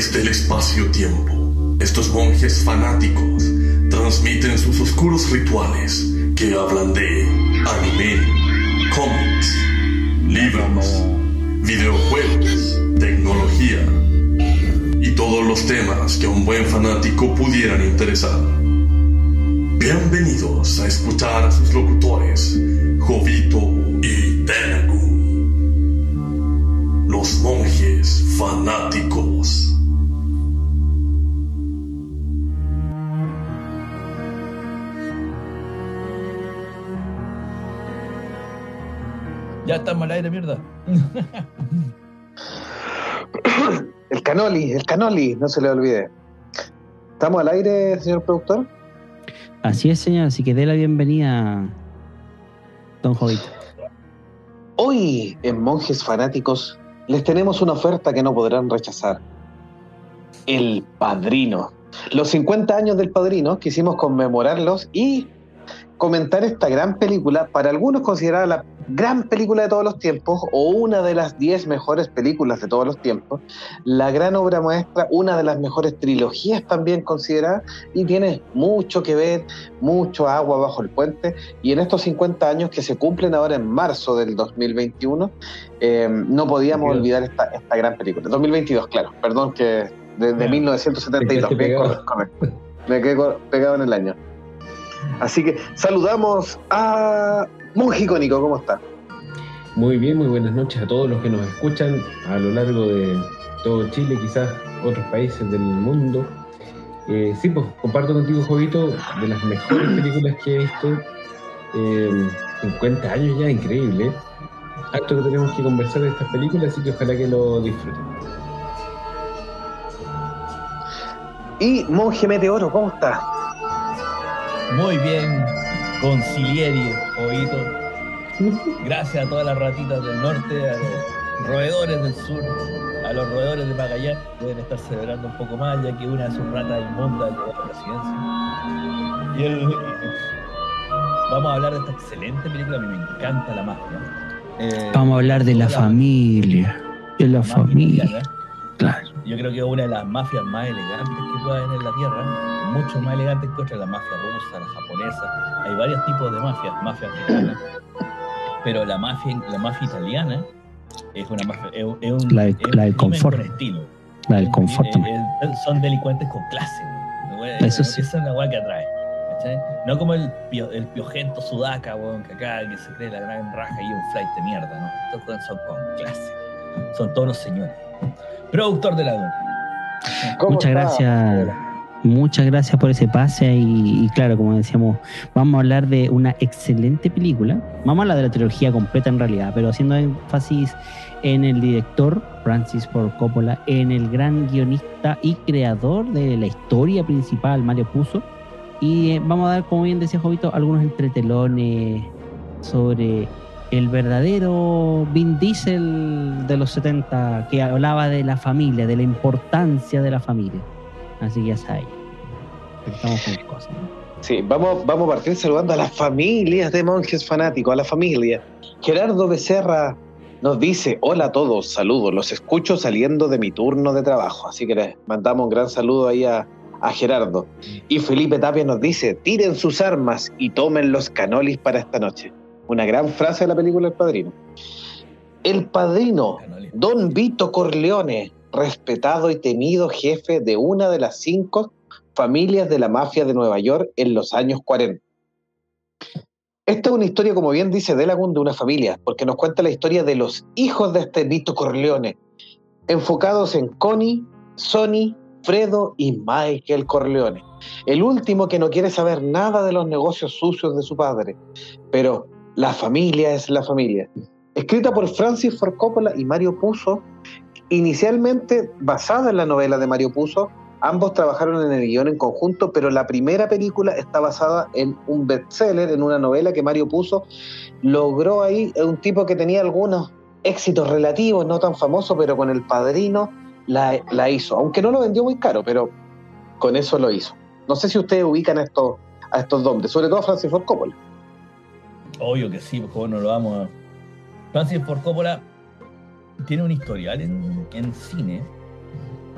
Desde el espacio-tiempo, estos monjes fanáticos transmiten sus oscuros rituales que hablan de anime, cómics, libros, videojuegos, tecnología y todos los temas que a un buen fanático pudieran interesar. Bienvenidos a escuchar a sus locutores, Jovito y Tenagu. Los monjes fanáticos. Ya estamos al aire, mierda. El canoli, el canoli, no se le olvide. ¿Estamos al aire, señor productor? Así es, señor. Así que dé la bienvenida, don Jovito. Hoy en Monjes Fanáticos les tenemos una oferta que no podrán rechazar. El Padrino. Los 50 años del Padrino quisimos conmemorarlos y comentar esta gran película, para algunos considerada la gran película de todos los tiempos o una de las 10 mejores películas de todos los tiempos, la gran obra maestra, una de las mejores trilogías también considerada y tiene mucho que ver, mucho agua bajo el puente y en estos 50 años que se cumplen ahora en marzo del 2021, eh, no podíamos olvidar esta, esta gran película. 2022, claro, perdón que desde 1972, bien correcto. Me quedé pegado en el año. Así que saludamos a Monje Icónico, ¿cómo está? Muy bien, muy buenas noches a todos los que nos escuchan a lo largo de todo Chile, quizás otros países del mundo. Eh, sí, pues comparto contigo, Jovito, de las mejores películas que he visto. Eh, 50 años ya, increíble. Acto que tenemos que conversar de estas películas, así que ojalá que lo disfruten. Y Monje Meteoro, ¿cómo está? Muy bien, concilieri, Jovito. Gracias a todas las ratitas del norte, a los roedores del sur, a los roedores de Magallanes, deben estar celebrando un poco más, ya que una de sus ratas inmundas llegó a la presidencia. Y el, vamos a hablar de esta excelente película, a mí me encanta la mafia. Eh, Vamos a hablar de la familia. De la familia. Claro. Yo creo que es una de las mafias más elegantes que pueda haber en la Tierra, mucho más elegantes que otras, la mafia rusa, la japonesa. Hay varios tipos de mafias, mafia africana, pero la mafia, la mafia italiana es una mafia, es, es un, La de- es un la del confort. con estilo. La del confort son delincuentes con clase. güey. Eso sí. Esa es la weá que atrae. ¿cachai? No como el, pio- el piojento sudaca, weón, que acá que se cree la gran raja y un flight de mierda, ¿no? Estos son con clase. Son todos los señores. Productor de la. ¿Cómo Muchas está? gracias. Muchas gracias por ese pase y, claro, como decíamos, vamos a hablar de una excelente película. Vamos a hablar de la trilogía completa en realidad, pero haciendo énfasis en el director Francis Ford Coppola, en el gran guionista y creador de la historia principal, Mario Puzo. Y eh, vamos a dar, como bien decía Jovito, algunos entretelones sobre el verdadero Vin Diesel de los 70 que hablaba de la familia, de la importancia de la familia. Así que ya sabes. Estamos con cosas. ¿no? Sí, vamos, vamos a partir saludando a las familias de monjes fanáticos, a la familia. Gerardo Becerra nos dice, hola a todos, saludos, los escucho saliendo de mi turno de trabajo. Así que les mandamos un gran saludo ahí a, a Gerardo. Y Felipe Tapia nos dice, tiren sus armas y tomen los canolis para esta noche. Una gran frase de la película El Padrino. El Padrino. Don Vito Corleone, respetado y temido jefe de una de las cinco familias de la mafia de Nueva York en los años 40. Esta es una historia, como bien dice Delagun, de una familia, porque nos cuenta la historia de los hijos de este Vito Corleone, enfocados en Connie, Sonny, Fredo y Michael Corleone. El último que no quiere saber nada de los negocios sucios de su padre, pero la familia es la familia. Escrita por Francis Ford Coppola y Mario Puzo, inicialmente basada en la novela de Mario Puzo, ambos trabajaron en el guion en conjunto, pero la primera película está basada en un bestseller, en una novela que Mario Puzo logró ahí, un tipo que tenía algunos éxitos relativos, no tan famosos, pero con El Padrino la, la hizo, aunque no lo vendió muy caro, pero con eso lo hizo. No sé si ustedes ubican a estos, a estos nombres, sobre todo a Francis Ford Coppola. Obvio que sí, porque no lo vamos a. Francis Ford Coppola tiene un historial en, en cine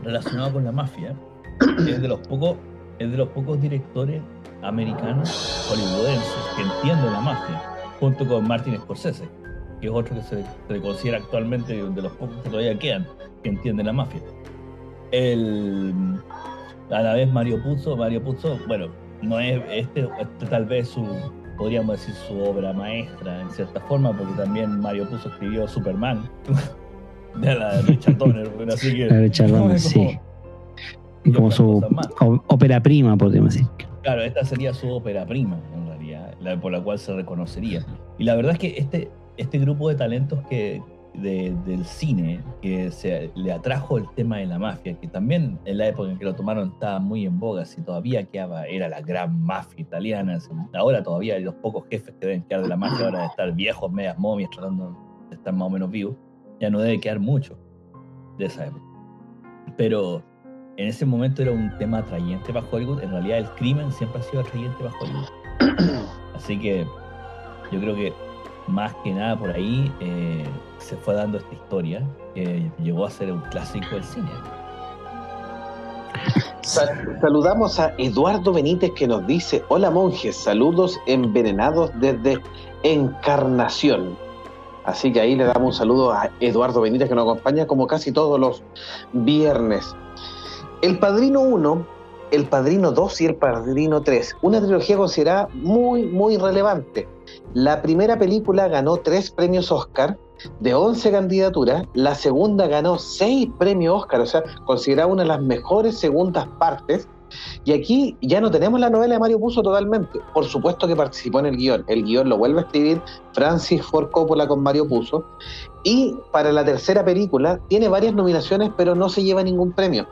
relacionado con la mafia. Es de los pocos, es de los pocos directores americanos hollywoodenses que entienden la mafia, junto con Martin Scorsese, que es otro que se, se considera actualmente de los pocos que todavía quedan que entienden la mafia. El, a la vez Mario Puzo, Mario Puzo, bueno, no es este, este tal vez su, podríamos decir su obra maestra en cierta forma, porque también Mario Puzo escribió Superman de la de Richard Donner, bueno, así que La de Richard Donner, como- sí. Como su ópera prima, podríamos decir. Claro, esta sería su ópera prima, en realidad, la, por la cual se reconocería. Y la verdad es que este, este grupo de talentos que, de- del cine que se, le atrajo el tema de la mafia, que también en la época en que lo tomaron estaba muy en boga, si todavía quedaba, era la gran mafia italiana. Ahora todavía hay los pocos jefes que deben quedar de la mafia, ahora de estar viejos, medias momias, tratando de estar más o menos vivos, ya no debe quedar mucho de esa época. Pero en ese momento era un tema atrayente para Hollywood. En realidad el crimen siempre ha sido atrayente para Hollywood. Así que yo creo que más que nada por ahí eh, se fue dando esta historia que llegó a ser un clásico del cine. Sal- saludamos a Eduardo Benítez que nos dice, hola monjes, saludos envenenados desde Encarnación. Así que ahí le damos un saludo a Eduardo Benítez que nos acompaña como casi todos los viernes. El Padrino 1, El Padrino 2 y El Padrino 3, una trilogía considerada muy, muy relevante. La primera película ganó tres premios Oscar de 11 candidaturas, la segunda ganó 6 premios Oscar, o sea, considerada una de las mejores segundas partes. Y aquí ya no tenemos la novela de Mario Puzo totalmente. Por supuesto que participó en el guion. El guion lo vuelve a escribir Francis Ford Coppola con Mario Puzo. Y para la tercera película tiene varias nominaciones, pero no se lleva ningún premio.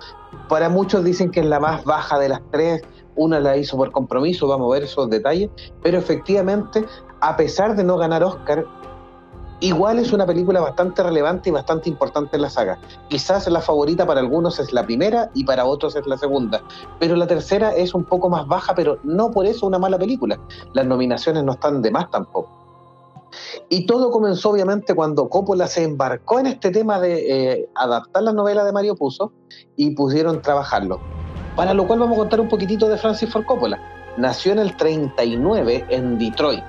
Para muchos dicen que es la más baja de las tres. Una la hizo por compromiso, vamos a ver esos detalles. Pero efectivamente, a pesar de no ganar Oscar, igual es una película bastante relevante y bastante importante en la saga. Quizás la favorita para algunos es la primera y para otros es la segunda. Pero la tercera es un poco más baja, pero no por eso una mala película. Las nominaciones no están de más tampoco. Y todo comenzó obviamente cuando Coppola se embarcó en este tema de eh, adaptar la novela de Mario Puzo y pusieron trabajarlo. Para lo cual vamos a contar un poquitito de Francis Ford Coppola. Nació en el 39 en Detroit.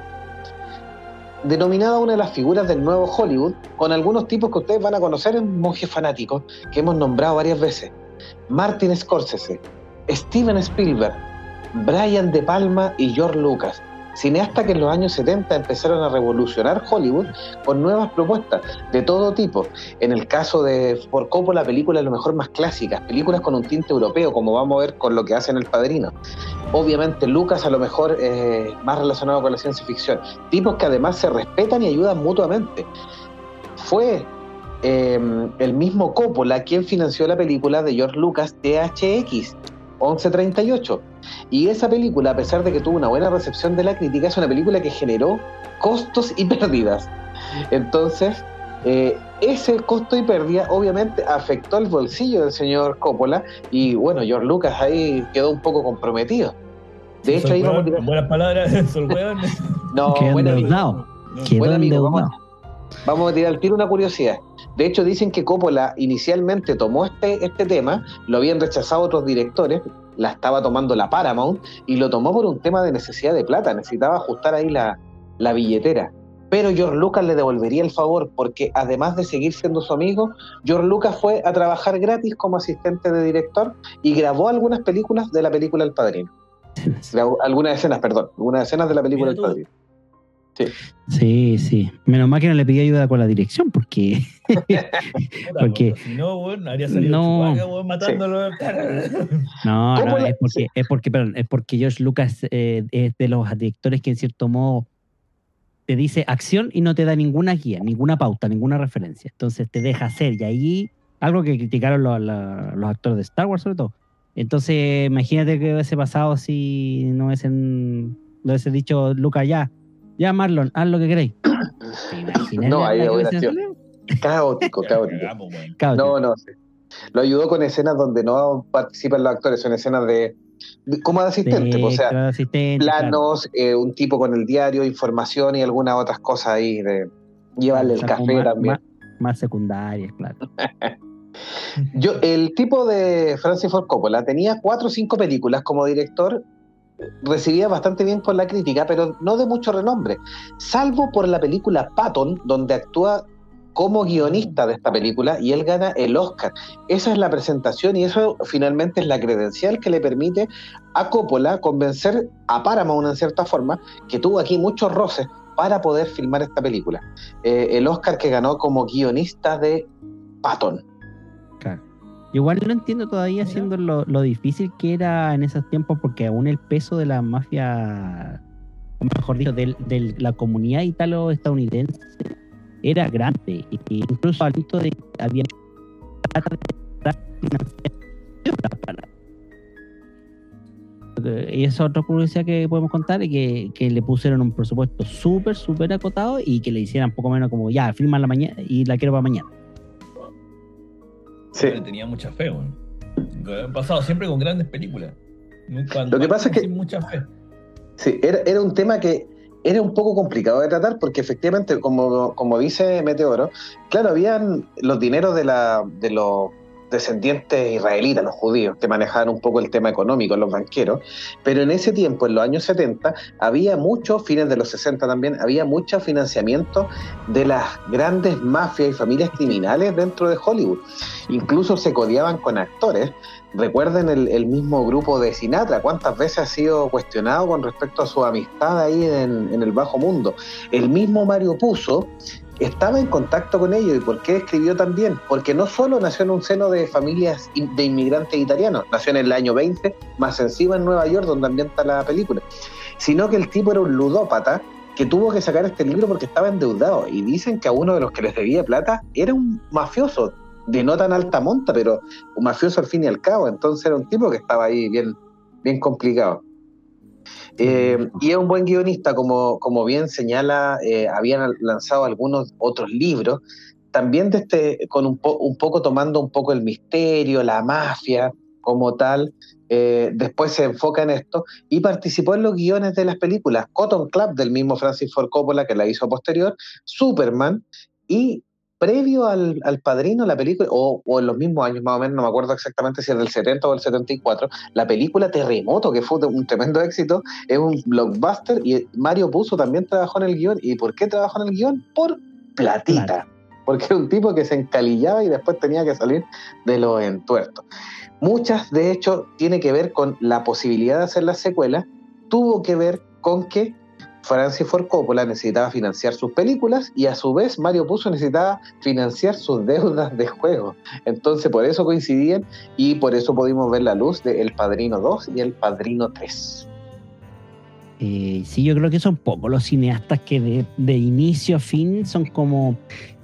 Denominada una de las figuras del nuevo Hollywood, con algunos tipos que ustedes van a conocer monjes fanáticos, que hemos nombrado varias veces. Martin Scorsese, Steven Spielberg, Brian De Palma y George Lucas, cineastas que en los años 70 empezaron a revolucionar Hollywood con nuevas propuestas de todo tipo. En el caso de Ford Coppola, películas a lo mejor más clásicas, películas con un tinte europeo, como vamos a ver con lo que hace en El Padrino. Obviamente Lucas a lo mejor eh, más relacionado con la ciencia ficción. Tipos que además se respetan y ayudan mutuamente. Fue eh, el mismo Coppola quien financió la película de George Lucas THX 1138. Y esa película, a pesar de que tuvo una buena recepción de la crítica, es una película que generó costos y pérdidas. Entonces, eh, ese costo y pérdida obviamente afectó el bolsillo del señor Coppola y bueno, George Lucas ahí quedó un poco comprometido. De hecho, ahí vamos a tirar... buenas palabras. No, buen amigo. No, Buen amigo, vamos, vamos a tirar al tiro una curiosidad. De hecho, dicen que Coppola inicialmente tomó este, este tema, lo habían rechazado otros directores, la estaba tomando la Paramount, y lo tomó por un tema de necesidad de plata, necesitaba ajustar ahí la, la billetera. Pero George Lucas le devolvería el favor, porque además de seguir siendo su amigo, George Lucas fue a trabajar gratis como asistente de director y grabó algunas películas de la película El Padrino. Algunas escenas, perdón, algunas escenas de la película El. Padrino. Sí, sí. Menos mal que no le pedí ayuda con la dirección, porque porque- Si no, weón, habría salido No. Matándolo. no, no, es porque, es porque, perdón, es porque George Lucas eh, es de los directores que en cierto modo te dice acción y no te da ninguna guía, ninguna pauta, ninguna referencia. Entonces te deja hacer y ahí algo que criticaron los, actores de Star Wars sobre todo. Entonces imagínate que hubiese pasado si no hubiesen, no hubiese dicho Lucas ya, ya Marlon, haz lo que queréis. ¿Te imaginas No, ahí? Caótico, caótico. No, no. sí. Lo ayudó con escenas donde no participan los actores, son escenas de, de- como de asistente, De o sea, asistente, claro. planos, eh, un tipo con el diario, información y algunas otras cosas ahí de llevarle O el café más, también. Más, más secundarias, claro. Yo, el tipo de Francis Ford Coppola tenía cuatro o cinco películas como director, recibía bastante bien por la crítica, pero no de mucho renombre, salvo por la película Patton, donde actúa como guionista de esta película y él gana el Oscar. Esa es la presentación y eso finalmente es la credencial que le permite a Coppola convencer a Paramount en cierta forma, que tuvo aquí muchos roces para poder filmar esta película. Eh, el Oscar que ganó como guionista de Patton. Igual no entiendo todavía siendo lo, lo difícil que era en esos tiempos, porque aún el peso de la mafia, o mejor dicho, de, de la comunidad italo-estadounidense era grande. Y incluso al punto de que había y esa otra curiosidad que podemos contar es que, que le pusieron un presupuesto súper, súper acotado y que le hicieran poco menos como ya, firma la mañana y la quiero para mañana. Sí. Le tenía mucha fe, bueno. Han pasado siempre con grandes películas. Nunca, Lo que pasa es que. Mucha fe. Sí, era, era un tema que era un poco complicado de tratar porque efectivamente, como, como dice Meteoro, claro, habían los dineros de, la, de los descendientes israelitas, los judíos, que manejaban un poco el tema económico, los banqueros, pero en ese tiempo, en los años 70, había mucho, fines de los 60 también, había mucho financiamiento de las grandes mafias y familias criminales dentro de Hollywood. Incluso se codiaban con actores. Recuerden el, el mismo grupo de Sinatra, cuántas veces ha sido cuestionado con respecto a su amistad ahí en, en el bajo mundo. El mismo Mario Puzo estaba en contacto con ellos. ¿Y por qué escribió también? Porque no solo nació en un seno de familias de inmigrantes italianos, nació en el año 20, más encima en Nueva York, donde ambienta la película, sino que el tipo era un ludópata que tuvo que sacar este libro porque estaba endeudado. Y dicen que a uno de los que les debía plata era un mafioso, de no tan alta monta, pero un mafioso al fin y al cabo. Entonces era un tipo que estaba ahí bien, bien complicado. Eh, y es un buen guionista, como, como bien señala, eh, habían lanzado algunos otros libros, también de este, con un, po, un, poco tomando un poco el misterio, la mafia como tal. Eh, después se enfoca en esto y participó en los guiones de las películas Cotton Club del mismo Francis Ford Coppola que la hizo posterior, Superman y previo al, al Padrino, la película, o, o, en los mismos años más o menos, no me acuerdo exactamente si es del 70 o del 74, la película Terremoto, que fue un tremendo éxito, es un blockbuster y Mario Puzo también trabajó en el guion. ¿Y por qué trabajó en el guion? Por platita. Porque era un tipo que se encalillaba y después tenía que salir de los entuertos. Muchas, de hecho, tiene que ver con la posibilidad de hacer la secuela, tuvo que ver con que Francis Ford Coppola necesitaba financiar sus películas y a su vez Mario Puzo necesitaba financiar sus deudas de juego. Entonces por eso coincidían y por eso pudimos ver la luz de El Padrino 2 y El Padrino 3. Eh, sí, yo creo que son pocos los cineastas que de, inicio a fin son como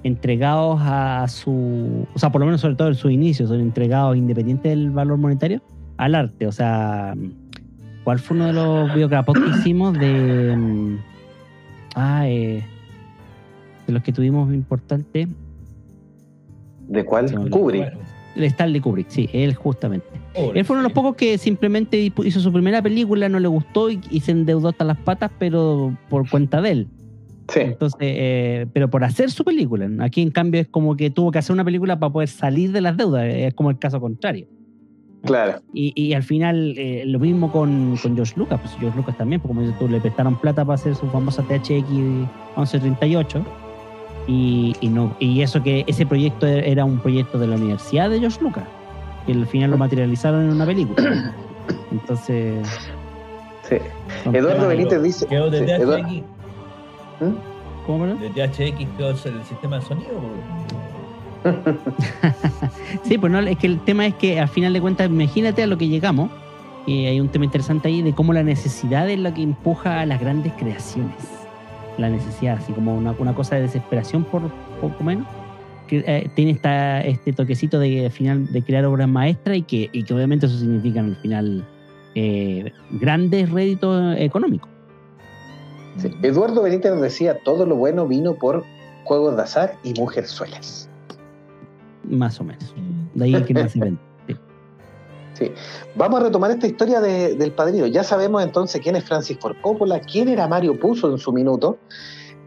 entregados a su, o sea, por lo menos sobre todo en su inicio, son entregados independiente del valor monetario al arte. O sea, ¿Cuál fue uno de los biograpos que hicimos de. Ah, eh, de los que tuvimos importante? ¿De cuál? Kubrick. De Stanley Kubrick, sí, él justamente. Él fue uno de los pocos que simplemente hizo su primera película, no le gustó y, y se endeudó hasta las patas, pero por cuenta de él. Sí. Entonces, eh, pero por hacer su película. Aquí, en cambio, es como que tuvo que hacer una película para poder salir de las deudas. Es como el caso contrario. Claro. Y, y al final, eh, lo mismo con, con, George Lucas. Pues George Lucas también, porque como dices tú, le prestaron plata para hacer su famosa THX 1138. Y, y, no, y eso que ese proyecto era un proyecto de la Universidad de George Lucas, que al final lo materializaron en una película. Entonces. Sí. Eduardo Benítez dice. Quedó de sí, THX. Eduardo, ¿Mm? ¿Cómo no? De THX quedó el sistema de sonido. sí, pues no, es que el tema es que al final de cuentas, imagínate a lo que llegamos. Y hay un tema interesante ahí de cómo la necesidad es lo que empuja a las grandes creaciones. La necesidad, así como una, cosa de desesperación por poco menos. Que eh, tiene esta, este toquecito de al final de crear obras maestras y que, obviamente eso significa al final eh, grandes réditos económicos. Eduardo Benítez nos decía, todo lo bueno vino por juegos de azar y mujerzuelas. Más o menos. De ahí que más. Sí. sí. Vamos a retomar esta historia de, del padrino. Ya sabemos entonces quién es Francis Ford Coppola, quién era Mario Puzo en su minuto,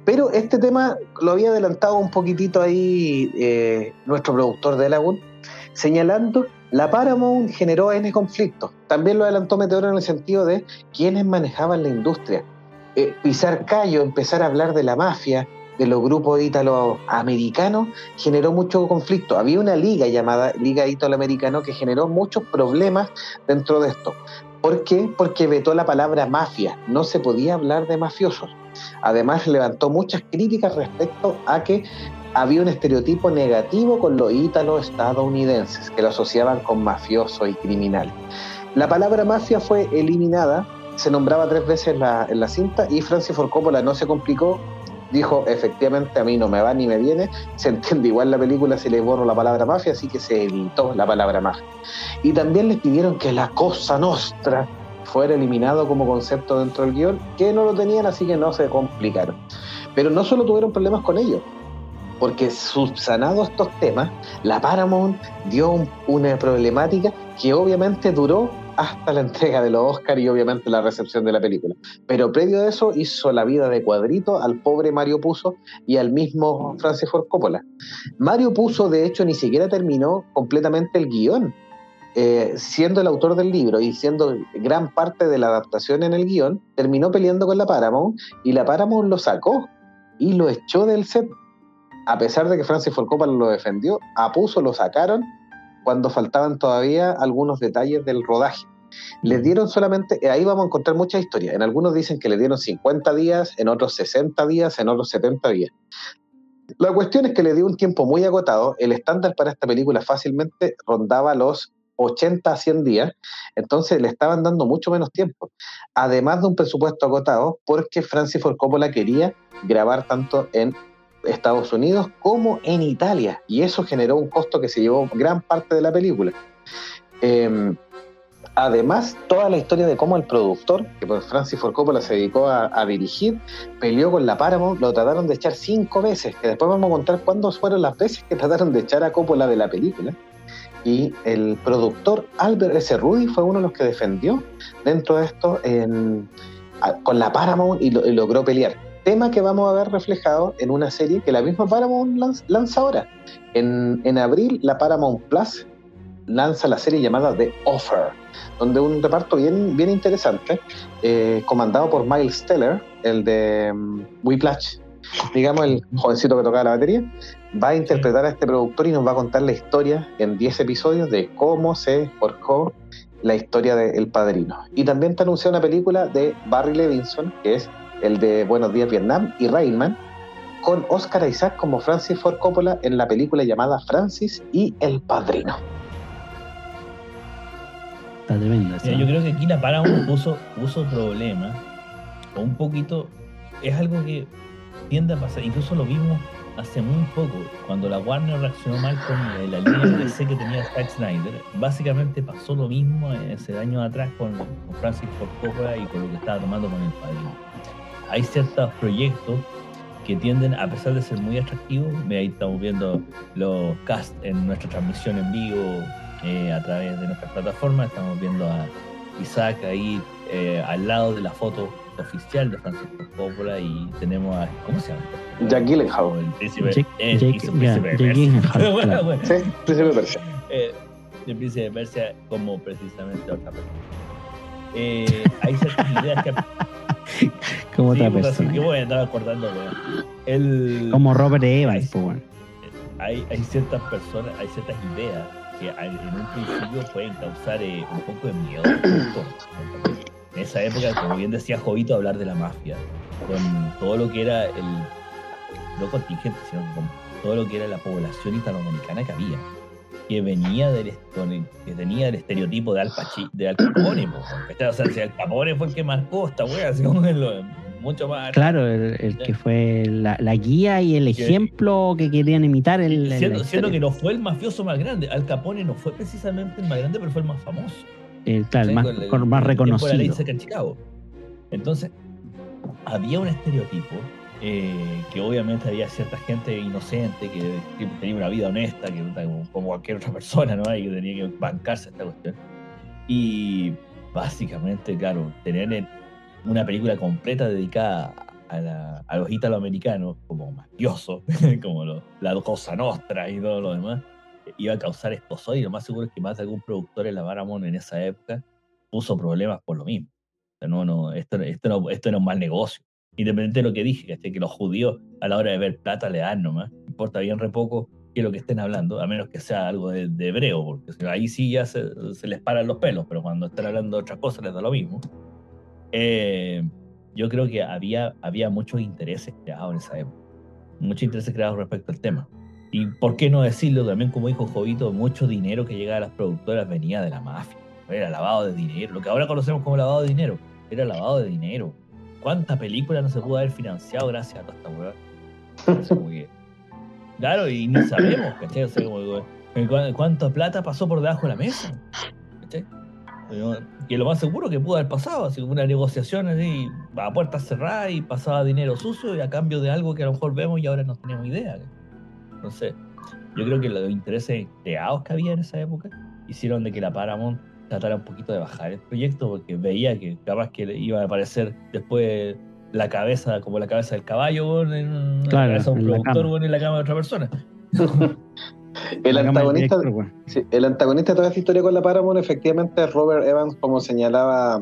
pero este tema lo había adelantado un poquitito ahí eh, nuestro productor de Lagoon. señalando la Paramount generó N conflictos. También lo adelantó Meteoro en el sentido de quienes manejaban la industria. Eh, pisar callo, empezar a hablar de la mafia, de los grupos ítalo-americanos, generó mucho conflicto. Había una liga llamada Liga Ítalo-Americano que generó muchos problemas dentro de esto. ¿Por qué? Porque vetó la palabra mafia. No se podía hablar de mafiosos. Además, levantó muchas críticas respecto a que había un estereotipo negativo con los ítalos estadounidenses, que lo asociaban con mafioso y criminal. La palabra mafia fue eliminada, se nombraba tres veces la, en la cinta y Francis Ford Coppola no se complicó, dijo efectivamente a mí no me va ni me viene, se entiende igual la película si le borro la palabra mafia, así que se evitó la palabra mafia. Y también les pidieron que la cosa nostra fuera eliminado como concepto dentro del guion, que no lo tenían, así que no se complicaron. Pero no solo tuvieron problemas con ellos, porque subsanados estos temas, la Paramount dio una problemática que obviamente duró hasta la entrega de los Oscars y obviamente la recepción de la película. Pero previo a eso hizo la vida de cuadrito al pobre Mario Puzo y al mismo Francis Ford Coppola. Mario Puzo, de hecho, ni siquiera terminó completamente el guion. Eh, siendo el autor del libro y siendo gran parte de la adaptación en el guion, terminó peleando con la Paramount y la Paramount lo sacó y lo echó del set a pesar de que Francis Ford Coppola lo defendió, a Puso lo sacaron cuando faltaban todavía algunos detalles del rodaje. Les dieron solamente, eh, ahí vamos a encontrar muchas historias. En algunos dicen que le dieron 50 días, en otros 60 días, en otros 70 días. La cuestión es que le dio un tiempo muy agotado. El estándar para esta película fácilmente rondaba los 80 a 100 días, entonces le estaban dando mucho menos tiempo. Además de un presupuesto agotado, porque Francis Ford Coppola quería grabar tanto en Estados Unidos como en Italia. Y eso generó un costo que se llevó gran parte de la película. Em, además, toda la historia de cómo el productor, que pues Francis Ford Coppola se dedicó a, dirigir, peleó con la Paramount, lo trataron de echar cinco veces, que después vamos a contar cuándo fueron las veces que trataron de echar a Coppola de la película. Y el productor Albert S. Rudy fue uno de los que defendió dentro de esto con la Paramount y logró pelear tema que vamos a ver reflejado en una serie que la misma Paramount lanza, ahora. En, en, abril, la Paramount Plus lanza la serie llamada The Offer, donde un reparto bien, bien interesante, eh, comandado por Miles Teller, el de um, Whiplash, digamos el jovencito que tocaba la batería, va a interpretar a este productor y nos va a contar la historia en 10 episodios de cómo se forjó la historia de El Padrino. Y también te anuncia una película de Barry Levinson, que es el de Buenos Días Vietnam y Rainman, con Oscar Isaac como Francis Ford Coppola en la película llamada Francis y el Padrino. Está tremenda. yo creo que aquí la Paramount puso, puso problemas, o un poquito, es algo que tiende a pasar, incluso lo vimos hace muy poco, cuando la Warner reaccionó mal con la línea DC que tenía Zack Snyder, básicamente pasó lo mismo ese año atrás con, con Francis Ford Coppola y con lo que estaba tomando con el padrino hay ciertos proyectos que tienden, a pesar de ser muy atractivos, ahí estamos viendo los cast en nuestra transmisión en vivo eh, a través de nuestras plataformas, estamos viendo a Isaac ahí eh, al lado de la foto oficial de Francisco Coppola y tenemos a, ¿cómo se llama? Jack Gyllenhaal. El príncipe, Jack, eh, Jack, príncipe Gyllenhaal, bueno, bueno. Sí, príncipe de Persia. Eh, el príncipe de Persia como precisamente otra persona. Eh, hay ciertas ideas que Como otra persona. Yo voy a andar acordando, El, Como Robert Evans, hay, hay ciertas personas, hay ciertas ideas en un principio pueden causar eh, un poco de miedo. en esa época, como bien decía Jovito, hablar de la mafia, con todo lo que era el, no contingente, sino con todo lo que era la población italoamericana que había que venía del que tenía el estereotipo de Al, de Al Capone, o sea, si Al Capone fue el que marcó esta wea, así como mucho más. Claro, el, que fue la, guía y el ejemplo que querían imitar. El, siendo, que no fue el mafioso más grande, Al Capone no fue precisamente el más grande, pero fue el más famoso. El, claro, el más, más reconocido. Entonces, había un estereotipo eh, que obviamente había cierta gente inocente que, tenía una vida honesta, que como, cualquier otra persona, ¿no? Y que tenía que bancarse esta cuestión. Y básicamente, claro, tener una película completa dedicada a, los italoamericanos como mafiosos, como la cosa nostra y todo lo demás, iba a causar esposor y lo más seguro es que más de algún productor en la Paramount en esa época puso problemas por lo mismo. O sea, no, no, esto, esto, no, esto era un mal negocio. Independiente de lo que dije, que los judíos a la hora de ver plata le dan nomás. Importa bien re poco que lo que estén hablando, a menos que sea algo de, hebreo, porque ahí sí ya se, les paran los pelos, pero cuando están hablando de otras cosas les da lo mismo. Eh, yo creo que había, había muchos intereses creados en esa época, muchos intereses creados respecto al tema. Y por qué no decirlo también, como dijo Jovito, mucho dinero que llegaba a las productoras venía de la mafia, era lavado de dinero, lo que ahora conocemos como lavado de dinero, era lavado de dinero. ¿Cuánta película no se pudo haber financiado gracias a toda esta hueá? Claro, y ni sabemos, ¿cachai? O sea, ¿cuánta plata pasó por debajo de la mesa? ¿cachai? Que lo más seguro que pudo haber pasado, así como una negociación así, a puertas cerradas y pasaba dinero sucio y a cambio de algo que a lo mejor vemos y ahora no tenemos idea. Entonces, yo creo que los intereses creados que había en esa época hicieron de que la Paramount tratara un poquito de bajar el proyecto porque veía que capaz que iba a aparecer después la cabeza, como la cabeza del caballo, en la cabeza de un productor, en la cama de otra persona. el, antagonista, el antagonista de toda esta historia con la Paramount efectivamente es Robert Evans, como señalaba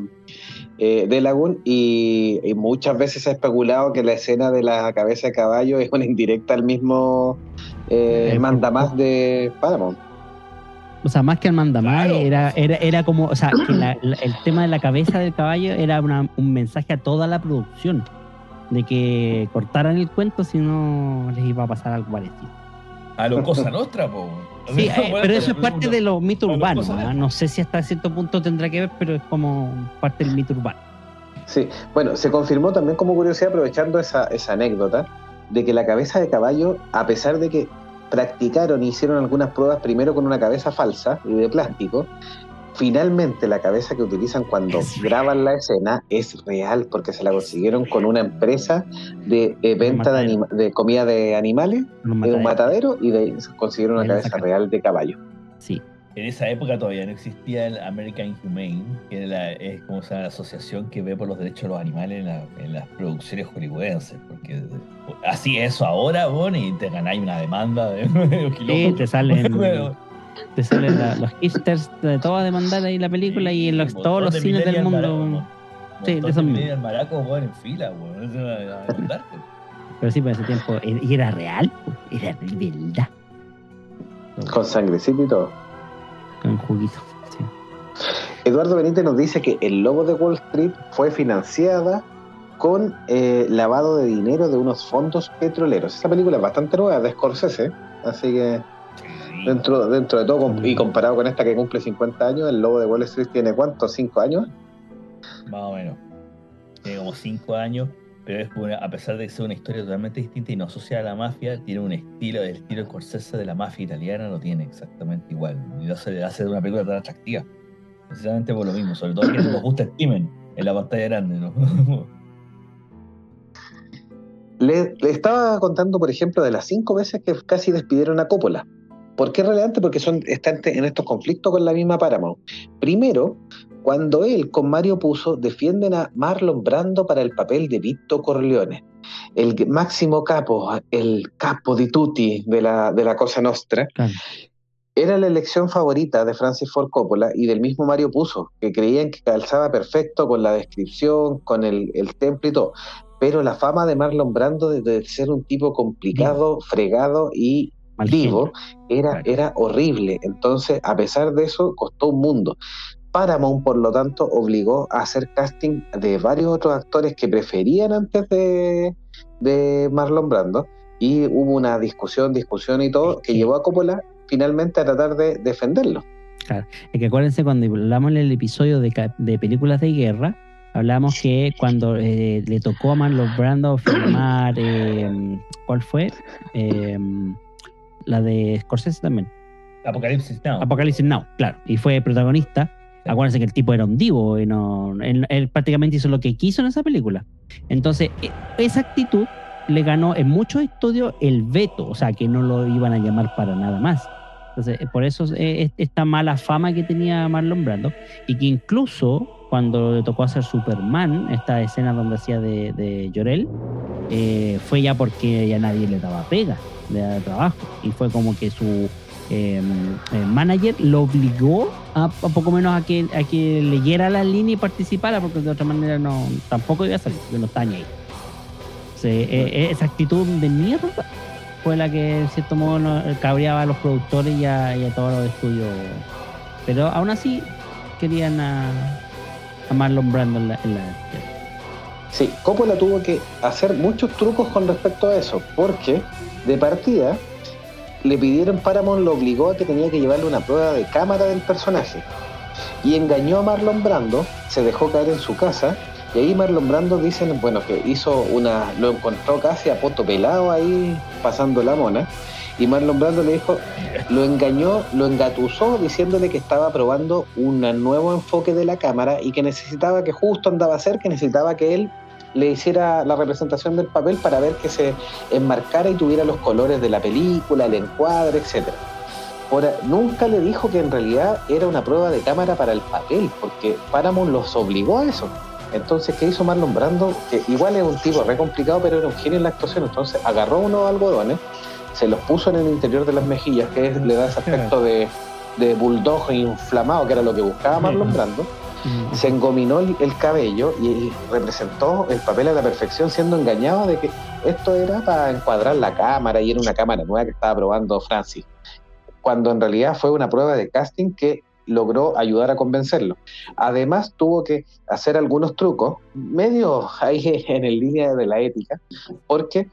eh, de Lagoon, y, muchas veces se ha especulado que la escena de la cabeza de caballo es una indirecta al mismo eh, mandamás de Paramount. O sea, más que el mandamás, era, era, era como, o sea, que el tema de la cabeza del caballo era un mensaje a toda la producción, de que cortaran el cuento si no les iba a pasar algo parecido. A lo Cosa Nostra, po. Sí, eh, pero eso es parte de los mitos urbanos. ¿ah? No sé si hasta cierto punto tendrá que ver, pero es como parte del mito urbano. Sí, bueno, se confirmó también como curiosidad, aprovechando esa, esa anécdota, de que la cabeza de caballo, a pesar de que practicaron y hicieron algunas pruebas primero con una cabeza falsa y de plástico. Finalmente la cabeza que utilizan cuando graban la escena es real porque se la consiguieron con una empresa de, venta de, comida de animales, de un matadero. y de, consiguieron una cabeza real de caballo. Sí. En esa época todavía no existía el American Humane, que es como la asociación que ve por los derechos de los animales en, las producciones hollywoodenses. Porque así eso ahora, bueno, y te ganáis una demanda de, Sí, te salen, te salen los hipsters de todo a demandar ahí la película y en los, todos los cines del mundo. sí, de esos mismos. maraco, bueno, en fila, bueno, Pero sí, por ese tiempo, y era real, era verdad. Con sangrecito y todo con juguito. Eduardo Benítez nos dice que el logo de Wall Street fue financiada con eh, lavado de dinero de unos fondos petroleros. Esa película es bastante nueva, de Scorsese, así que dentro, dentro de todo, y comparado con esta que cumple 50 años, el logo de Wall Street tiene cuántos, ¿5 años? Más o menos. Tiene como 5 años pero es a pesar de ser una historia totalmente distinta y no asociada a la mafia, tiene un estilo, el estilo Scorsese de la mafia italiana lo tiene exactamente igual. Y hace, hace de una película tan atractiva. Precisamente por lo mismo, sobre todo quienes nos gusta el crimen en la pantalla grande, ¿no? le, estaba contando, por ejemplo, de las cinco veces que casi despidieron a Coppola. ¿Por qué es relevante? Porque son, están en estos conflictos con la misma Paramount. Primero, cuando él con Mario Puzo defienden a Marlon Brando para el papel de Vito Corleone, el máximo capo, el capo di tutti de la, de la Cosa Nostra, era la elección favorita de Francis Ford Coppola y del mismo Mario Puzo, que creían que calzaba perfecto con la descripción, con el, el templo y todo. Pero la fama de Marlon Brando de, ser un tipo complicado, fregado y vivo era, era horrible. Entonces, a pesar de eso, costó un mundo. Paramount, por lo tanto, obligó a hacer casting de varios otros actores que preferían antes de, Marlon Brando. Y hubo una discusión, discusión y todo, que llevó a Coppola finalmente a tratar de defenderlo. Claro, es que acuérdense cuando hablamos en el episodio de, películas de guerra, hablamos que cuando eh, le tocó a Marlon Brando filmar, eh, ¿cuál fue? Eh, la de Scorsese también. Apocalipsis Now. Apocalipsis Now, claro. Y fue protagonista. Acuérdense que el tipo era un divo y no, él, prácticamente hizo lo que quiso en esa película. Entonces, e, esa actitud le ganó en muchos estudios el veto, o sea, que no lo iban a llamar para nada más. Entonces, por eso es esta mala fama que tenía Marlon Brando y que incluso cuando le tocó hacer Superman, esta escena donde hacía de, de Llorel, eh, fue ya porque ya nadie le daba pega, daba trabajo y fue como que su eh, eh, manager lo obligó a, a poco menos a que, a que leyera la línea y participara, porque de otra manera no tampoco iba a salir, porque no está ni ahí. Eh, eh, esa actitud de mierda fue la que en cierto modo no- cabreaba a los productores y a, y a todos los estudios. Pero aún así querían a, a Marlon Brando en la, en la- Sí, Coppola tuvo que hacer muchos trucos con respecto a eso, porque de partida le pidieron Paramount, lo obligó a que tenía que llevarle una prueba de cámara del personaje. Y engañó a Marlon Brando, se dejó caer en su casa, y ahí Marlon Brando dicen, bueno, que hizo una, lo encontró casi a poto ahí, pasando la mona, y Marlon Brando le dijo, lo engañó, lo engatusó diciéndole que estaba probando un nuevo enfoque de la cámara y que necesitaba que justo andaba a ser, que necesitaba que él le hiciera la representación del papel para ver que se enmarcara y tuviera los colores de la película, el encuadre, etcétera. Ahora, nunca le dijo que en realidad era una prueba de cámara para el papel, porque Paramount los obligó a eso. Entonces, ¿qué hizo Marlon Brando? Que igual es un tipo re complicado, pero era un genio en la actuación. Entonces, agarró unos algodones, se los puso en el interior de las mejillas, que es- le da ese aspecto de, de bulldog inflamado, que era lo que buscaba Marlon Brando se engominó el, el cabello y representó el papel a la perfección siendo engañado de que esto era para encuadrar la cámara y era una cámara nueva que estaba probando Francis, cuando en realidad fue una prueba de casting que logró ayudar a convencerlo. Además tuvo que hacer algunos trucos, medio ahí en el línea de la ética, porque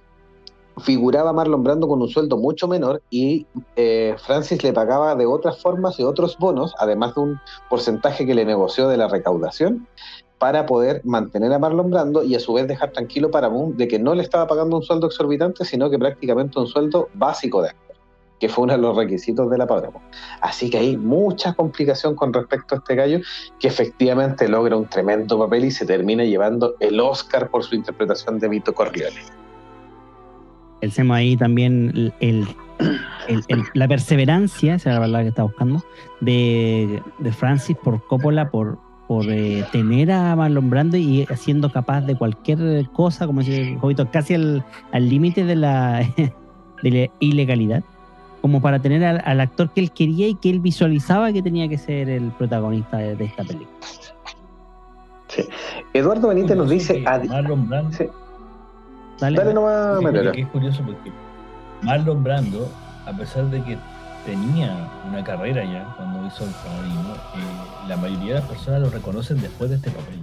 figuraba Marlon Brando con un sueldo mucho menor y eh, Francis le pagaba de otras formas y otros bonos, además de un porcentaje que le negoció de la recaudación, para poder mantener a Marlon Brando y a su vez dejar tranquilo para Moon de que no le estaba pagando un sueldo exorbitante, sino que prácticamente un sueldo básico de actor, que fue uno de los requisitos de la Paramount. Así que hay mucha complicación con respecto a este gallo, que efectivamente logra un tremendo papel y se termina llevando el Oscar por su interpretación de Vito Corleone. Pensemos ahí también el, el- el- el- la perseverancia, esa es la palabra que estaba buscando, de, de Francis por Coppola, por, por eh, tener a Marlon Brando y siendo capaz de cualquier cosa, como dice el Jovito, casi al al límite de la, de la ilegalidad, como para tener al, al actor que él quería y que él visualizaba que tenía que ser el protagonista de, de esta película. Eduardo Benítez nos dice... Marlon Brando. Sí, Dale, dale nomás, que es curioso porque Marlon Brando, a pesar de que tenía una carrera ya cuando hizo el fanatismo, eh, la mayoría de las personas lo reconocen después de este papel.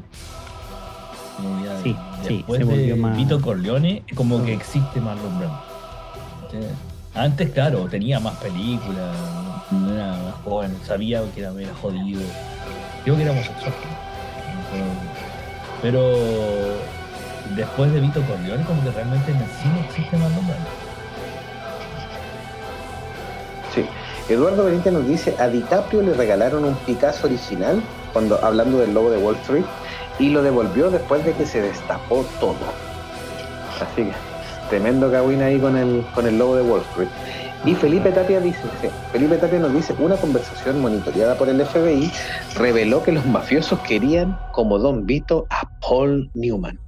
Como ya Sí, sí, después se volvió de más- Vito Corleone, es como que existe Marlon Brando. ¿Sí? Antes, claro, tenía más películas, no era más joven, sabía que era, era jodido. Creo que era homosexual. Pero, pero después de Vito Corleone, como que realmente en el cine existe Marlon Brando. Sí. Eduardo Benítez nos dice, a DiCaprio le regalaron un Picasso original, cuando hablando del lobo de Wall Street, y lo devolvió después de que se destapó todo. Así que, tremendo cagüín ahí con el, con el lobo de Wall Street. Y Felipe Tapia dice, Felipe Tapia nos dice, una conversación monitoreada por el FBI reveló que los mafiosos querían como Don Vito a Paul Newman.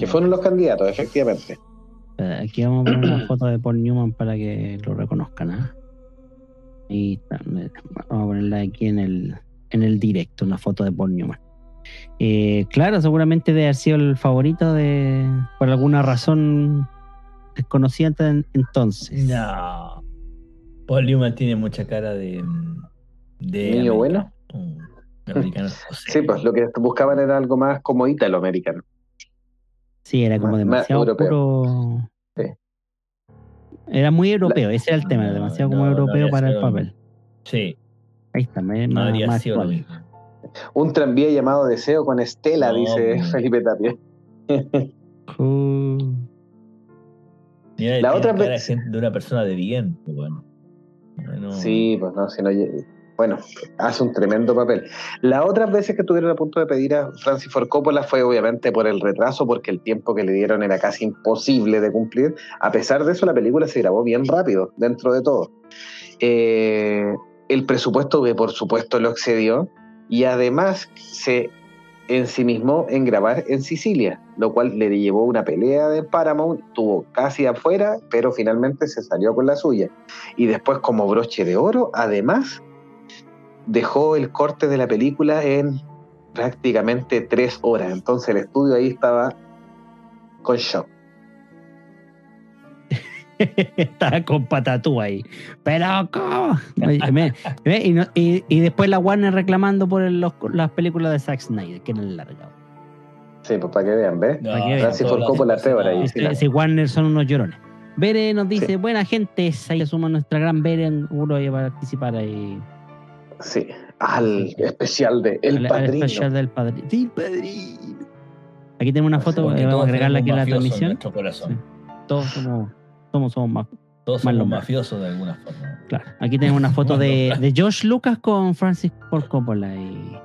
Que fueron los candidatos, efectivamente. Eh, Aquí vamos a poner una foto de Paul Newman para que lo reconozcan. ¿ah? Ahí está, me- Vamos a ponerla aquí en el, en el directo, una foto de Paul Newman. Eh, claro, seguramente debe haber sido el favorito de, por alguna razón desconocida entonces. No. Paul Newman tiene mucha cara de. de Niño americano. Un americano. Sí, pues lo que buscaban era algo más como italoamericano. Sí, era como Más- más demasiado europeo. puro. Sí. Era muy europeo, ese era el tema, No, demasiado no, como europeo para el papel. Sí, Ahí está, me, no más, más sido. Un tranvía llamado Deseo con Estela, No, dice. Felipe Tapia. Uh, Mira, La otra cara de, vez- gente- de una persona de bien. pues bueno. Bueno, Sí, pues no, si no, bueno, hace un tremendo papel. Las otras veces que estuvieron a punto de pedir a Francis Ford Coppola fue obviamente por el retraso, porque el tiempo que le dieron era casi imposible de cumplir. A pesar de eso, la película se grabó bien rápido, dentro de todo. Eh, el presupuesto, que por supuesto lo excedió, y además se ensimismó en grabar en Sicilia, lo cual le llevó una pelea de Paramount, tuvo casi afuera, pero finalmente se salió con la suya. Y después, como broche de oro, además, dejó el corte de la película en prácticamente tres horas. Entonces el estudio ahí estaba con shock. Estaba con patatú ahí. Pero, ¿cómo? Me- me- y, no- y- y después la Warner reclamando por el- los- las películas de Zack Snyder, que eran largas. Sí, pues para que vean, ¿ves? No. Francis Ford Coppola, tres horas ahí. Ese Warner son unos llorones. Bere nos dice, Sí. buena gente, ahí suma nuestra gran Bere, uno va a participar ahí. Sí, al Sí. especial de El al- al Padrino. especial del padrino. Sí, padrino. Aquí tenemos una foto, Porque eh, vamos a agregarla aquí a la en transmisión. Todos somos, somos, somos más. Todos somos mafiosos de alguna forma. Claro. Aquí tenemos una foto de, de George Lucas con Francis Ford Coppola y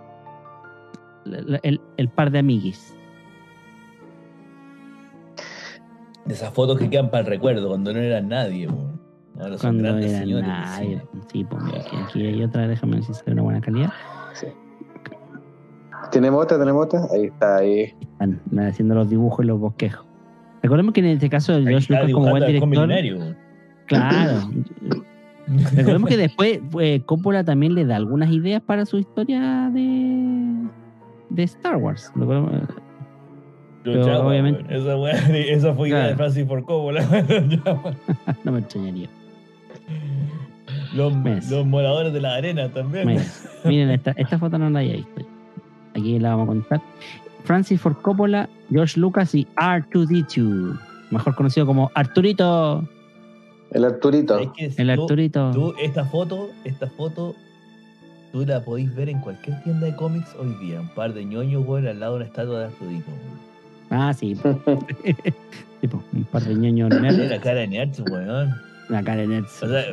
el, el par de amiguis. De esas fotos que quedan para el recuerdo, cuando no eran nadie. po. Ahora son Cuando grandes era señores. del nadie. cine. Sí, pues aquí, aquí hay otra, déjame ver si sale una buena calidad. Sí. ¿Tenemos otra? ¿Tenemos otra? Ahí está, ahí. Están haciendo los dibujos y los bosquejos. Recordemos que en este caso Ahí George Lucas como buen director. Claro. Recordemos que después eh, Coppola también le da algunas ideas para su historia de, de Star Wars. Los Pero Jaguars, obviamente-. Esa, esa fue idea de Claro. Francis Ford Coppola. No me extrañaría. Los, Mes. los moradores de la arena también. Miren, esta, esta foto no la había visto. Aquí la vamos a contar. Francis Ford Coppola, George Lucas y R2D2, mejor conocido como Arturito. El Arturito. Es que El tú- Arturito. Tú, esta foto, esta foto, tú la podéis ver en cualquier tienda de cómics hoy día. Un par de ñoños, weón, al lado de una estatua de Arturito, weón. Ah, sí. tipo, un par de ñoños Tiene la cara de nerds, weón. La cara de nerds. O sea,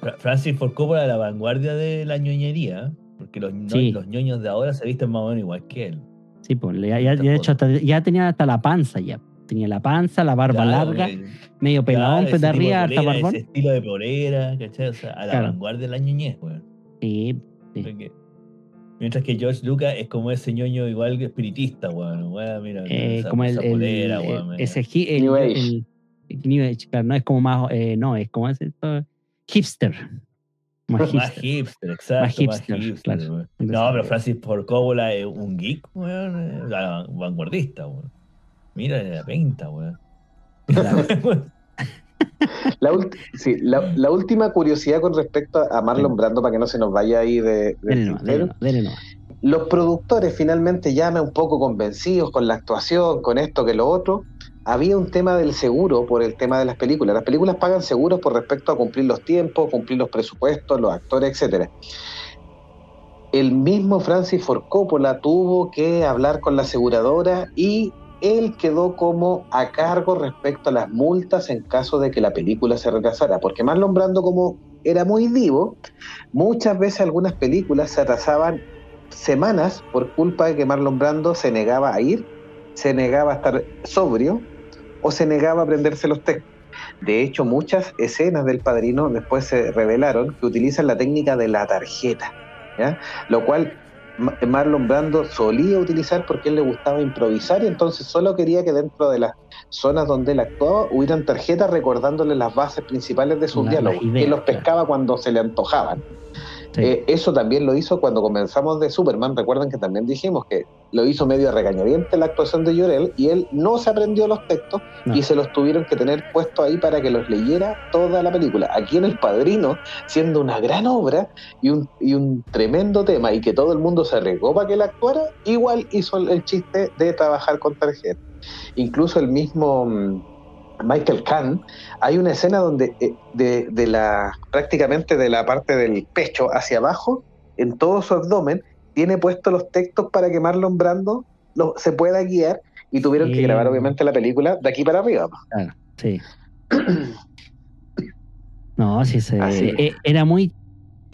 Fra- Francis Ford Coppola la vanguardia de la ñoñería, porque los, los ñoños de ahora se visten más o menos igual que él. Sí, pues ya, ya- ya de hecho hasta- ya tenía hasta la panza ya. Tenía la panza, la barba Claro, larga, eh, medio peladón, claro, pues de arriba, harta polera, barbón. Ese estilo de polera, ¿cachai? O sea, a la Claro. vanguardia de la ñoñez, weón. Sí, Sí. Porque- Mientras que George Lucas es como ese ñoño igual que espiritista, weón. weón mira, eh, esa- como el, esa polera, el- weón, mira. ese hi- el, New Age. claro, no es como más, eh, no, es como ese esto, hipster. Más Más hipster. hipster, exacto. Más hipster, hipster, claro. No, pero eh, Francis Ford Coppola es un geek, weón. eh, vanguardista, weón. Mira la pinta, weón. claro. La, ult- sí, la, la última curiosidad con respecto a Marlon Brando, para que no se nos vaya ahí de, nomás. los productores finalmente ya me un poco convencidos con la actuación, con esto que lo otro. Había un tema del seguro por el tema de las películas. Las películas pagan seguros por respecto a cumplir los tiempos, cumplir los presupuestos, los actores, etcétera. El mismo Francis Ford Coppola tuvo que hablar con la aseguradora y él quedó como a cargo respecto a las multas en caso de que la película se retrasara, porque Marlon Brando como era muy vivo, muchas veces algunas películas se atrasaban semanas por culpa de que Marlon Brando se negaba a ir, se negaba a estar sobrio o se negaba a aprenderse los textos. De hecho, muchas escenas del padrino después se revelaron que utilizan la técnica de la tarjeta, ¿ya? lo cual Ma- Marlon Brando solía utilizar porque él le gustaba improvisar y entonces solo quería que dentro de las zonas donde él actuaba hubieran tarjetas recordándole las bases principales de sus diálogos, que los pescaba cuando se le antojaban. Sí. Eh, eso también lo hizo cuando comenzamos de Superman. Recuerdan que también dijimos que lo hizo medio regañadiente la actuación de Llorel y él no se aprendió los textos No. y se los tuvieron que tener puestos ahí para que los leyera toda la película. Aquí en El Padrino, siendo una gran obra y un, y un tremendo tema y que todo el mundo se arriesgó para que él actuara, igual hizo el, el chiste de trabajar con tarjeta. Incluso el mismo mm, Michael Kahn, hay una escena donde eh, de, de la prácticamente de la parte del pecho hacia abajo, en todo su abdomen, tiene puestos los textos para que Marlon Brando lo- se pueda guiar y tuvieron que grabar obviamente la película de aquí para arriba. Claro, sí. No, sí, se, Así. eh, era muy.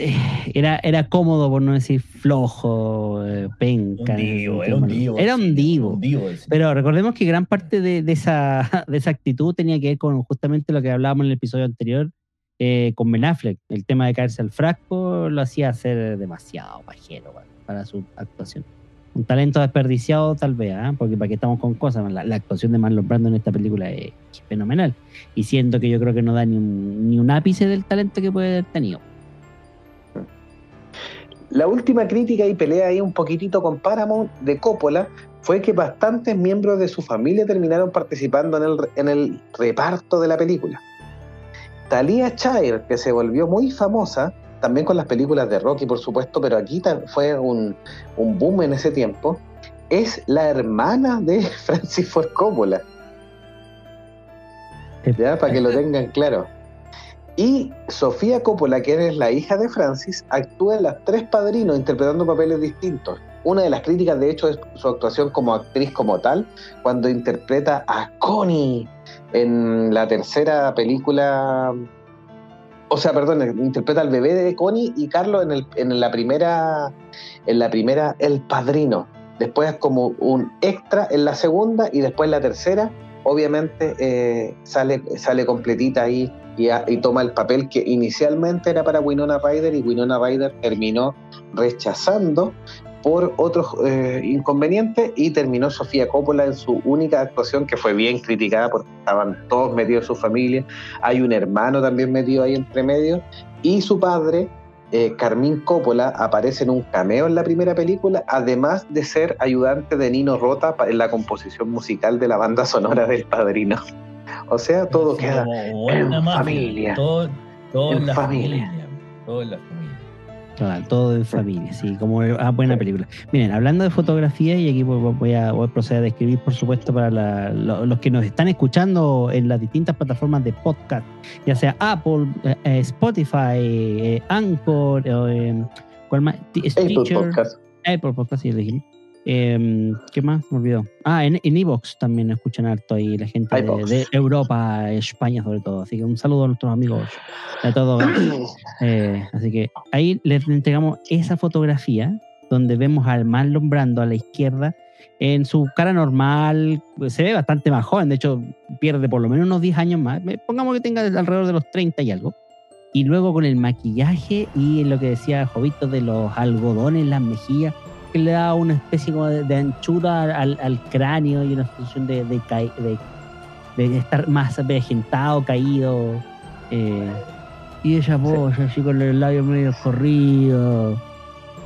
Eh, Era, era cómodo, por no decir flojo, eh, penca. Un divo, era un divo. Era un sí, divo. Un divo. sí. Pero recordemos que gran parte de, de esa, de esa actitud tenía que ver con justamente lo que hablábamos en el episodio anterior eh, con Ben Affleck. El tema de caerse al frasco lo hacía hacer demasiado pajero para- para su actuación. Un talento desperdiciado tal vez, ¿ah? porque para qué estamos con cosas, la, la actuación de Marlon Brando en esta película es fenomenal. Y siento que yo creo que no da ni un, ni un ápice del talento que puede haber tenido. La última crítica y pelea ahí un poquitito con Paramount de Coppola fue que bastantes miembros de su familia terminaron participando en el, en el reparto de la película. Talia Shire, que se volvió muy famosa, también con las películas de Rocky, por supuesto, pero aquí fue un, un boom en ese tiempo, es la hermana de Francis Ford Coppola. Ya, para que lo tengan claro. Y Sofía Coppola, que es la hija de Francis, actúa en las tres padrinos interpretando papeles distintos. Una de las críticas, de hecho, es su actuación como actriz como tal, cuando interpreta a Connie en la tercera película. O sea, perdón, interpreta al bebé de Connie y Carlos en, el- en la primera, en la primera El Padrino. Después como un extra en la segunda y después en la tercera, obviamente eh, sale, sale completita ahí y, toma el papel que inicialmente era para Winona Ryder y Winona Ryder terminó rechazando por otros eh, inconvenientes y terminó Sofía Coppola en su única actuación que fue bien criticada porque estaban todos metidos en su familia. Hay un hermano también metido ahí entre medio y su padre, eh, Carmín Coppola, aparece en un cameo en la primera película, además de ser ayudante de Nino Rota en la composición musical de la banda sonora del Padrino. O sea, todo queda en mafia, familia. Todo, todo en, la familia. familia. Todo en la familia. Claro, todo en familia, sí, como ah, buena película. Miren, hablando de fotografía, y aquí voy a, voy a proceder a describir, por supuesto, para la- lo- los que nos están escuchando en las distintas plataformas de podcast, ya sea Apple, eh, eh, Spotify, eh, Anchor, eh, ¿cuál más? Apple Stitcher, Podcast. Apple Podcast, sí, lo dijimos. Eh, ¿Qué más? Me olvidó. Ah, en, en Evox también escuchan harto ahí la gente de, Europa, España sobre todo. Así que un saludo a nuestros amigos de todos. Eh, así que ahí les entregamos esa fotografía donde vemos al Marlon Brando a la izquierda en su cara normal. Se ve bastante más joven, de hecho pierde por lo menos unos 10 años más. Pongamos que tenga alrededor de los 30 y algo. Y luego con el maquillaje y lo que decía Jovito de los algodones en las mejillas, que le da una especie como de, de anchura al, al cráneo y una sensación de, de, de- de estar más avejentado, caído. eh, y ella voz así con los labios medio corridos.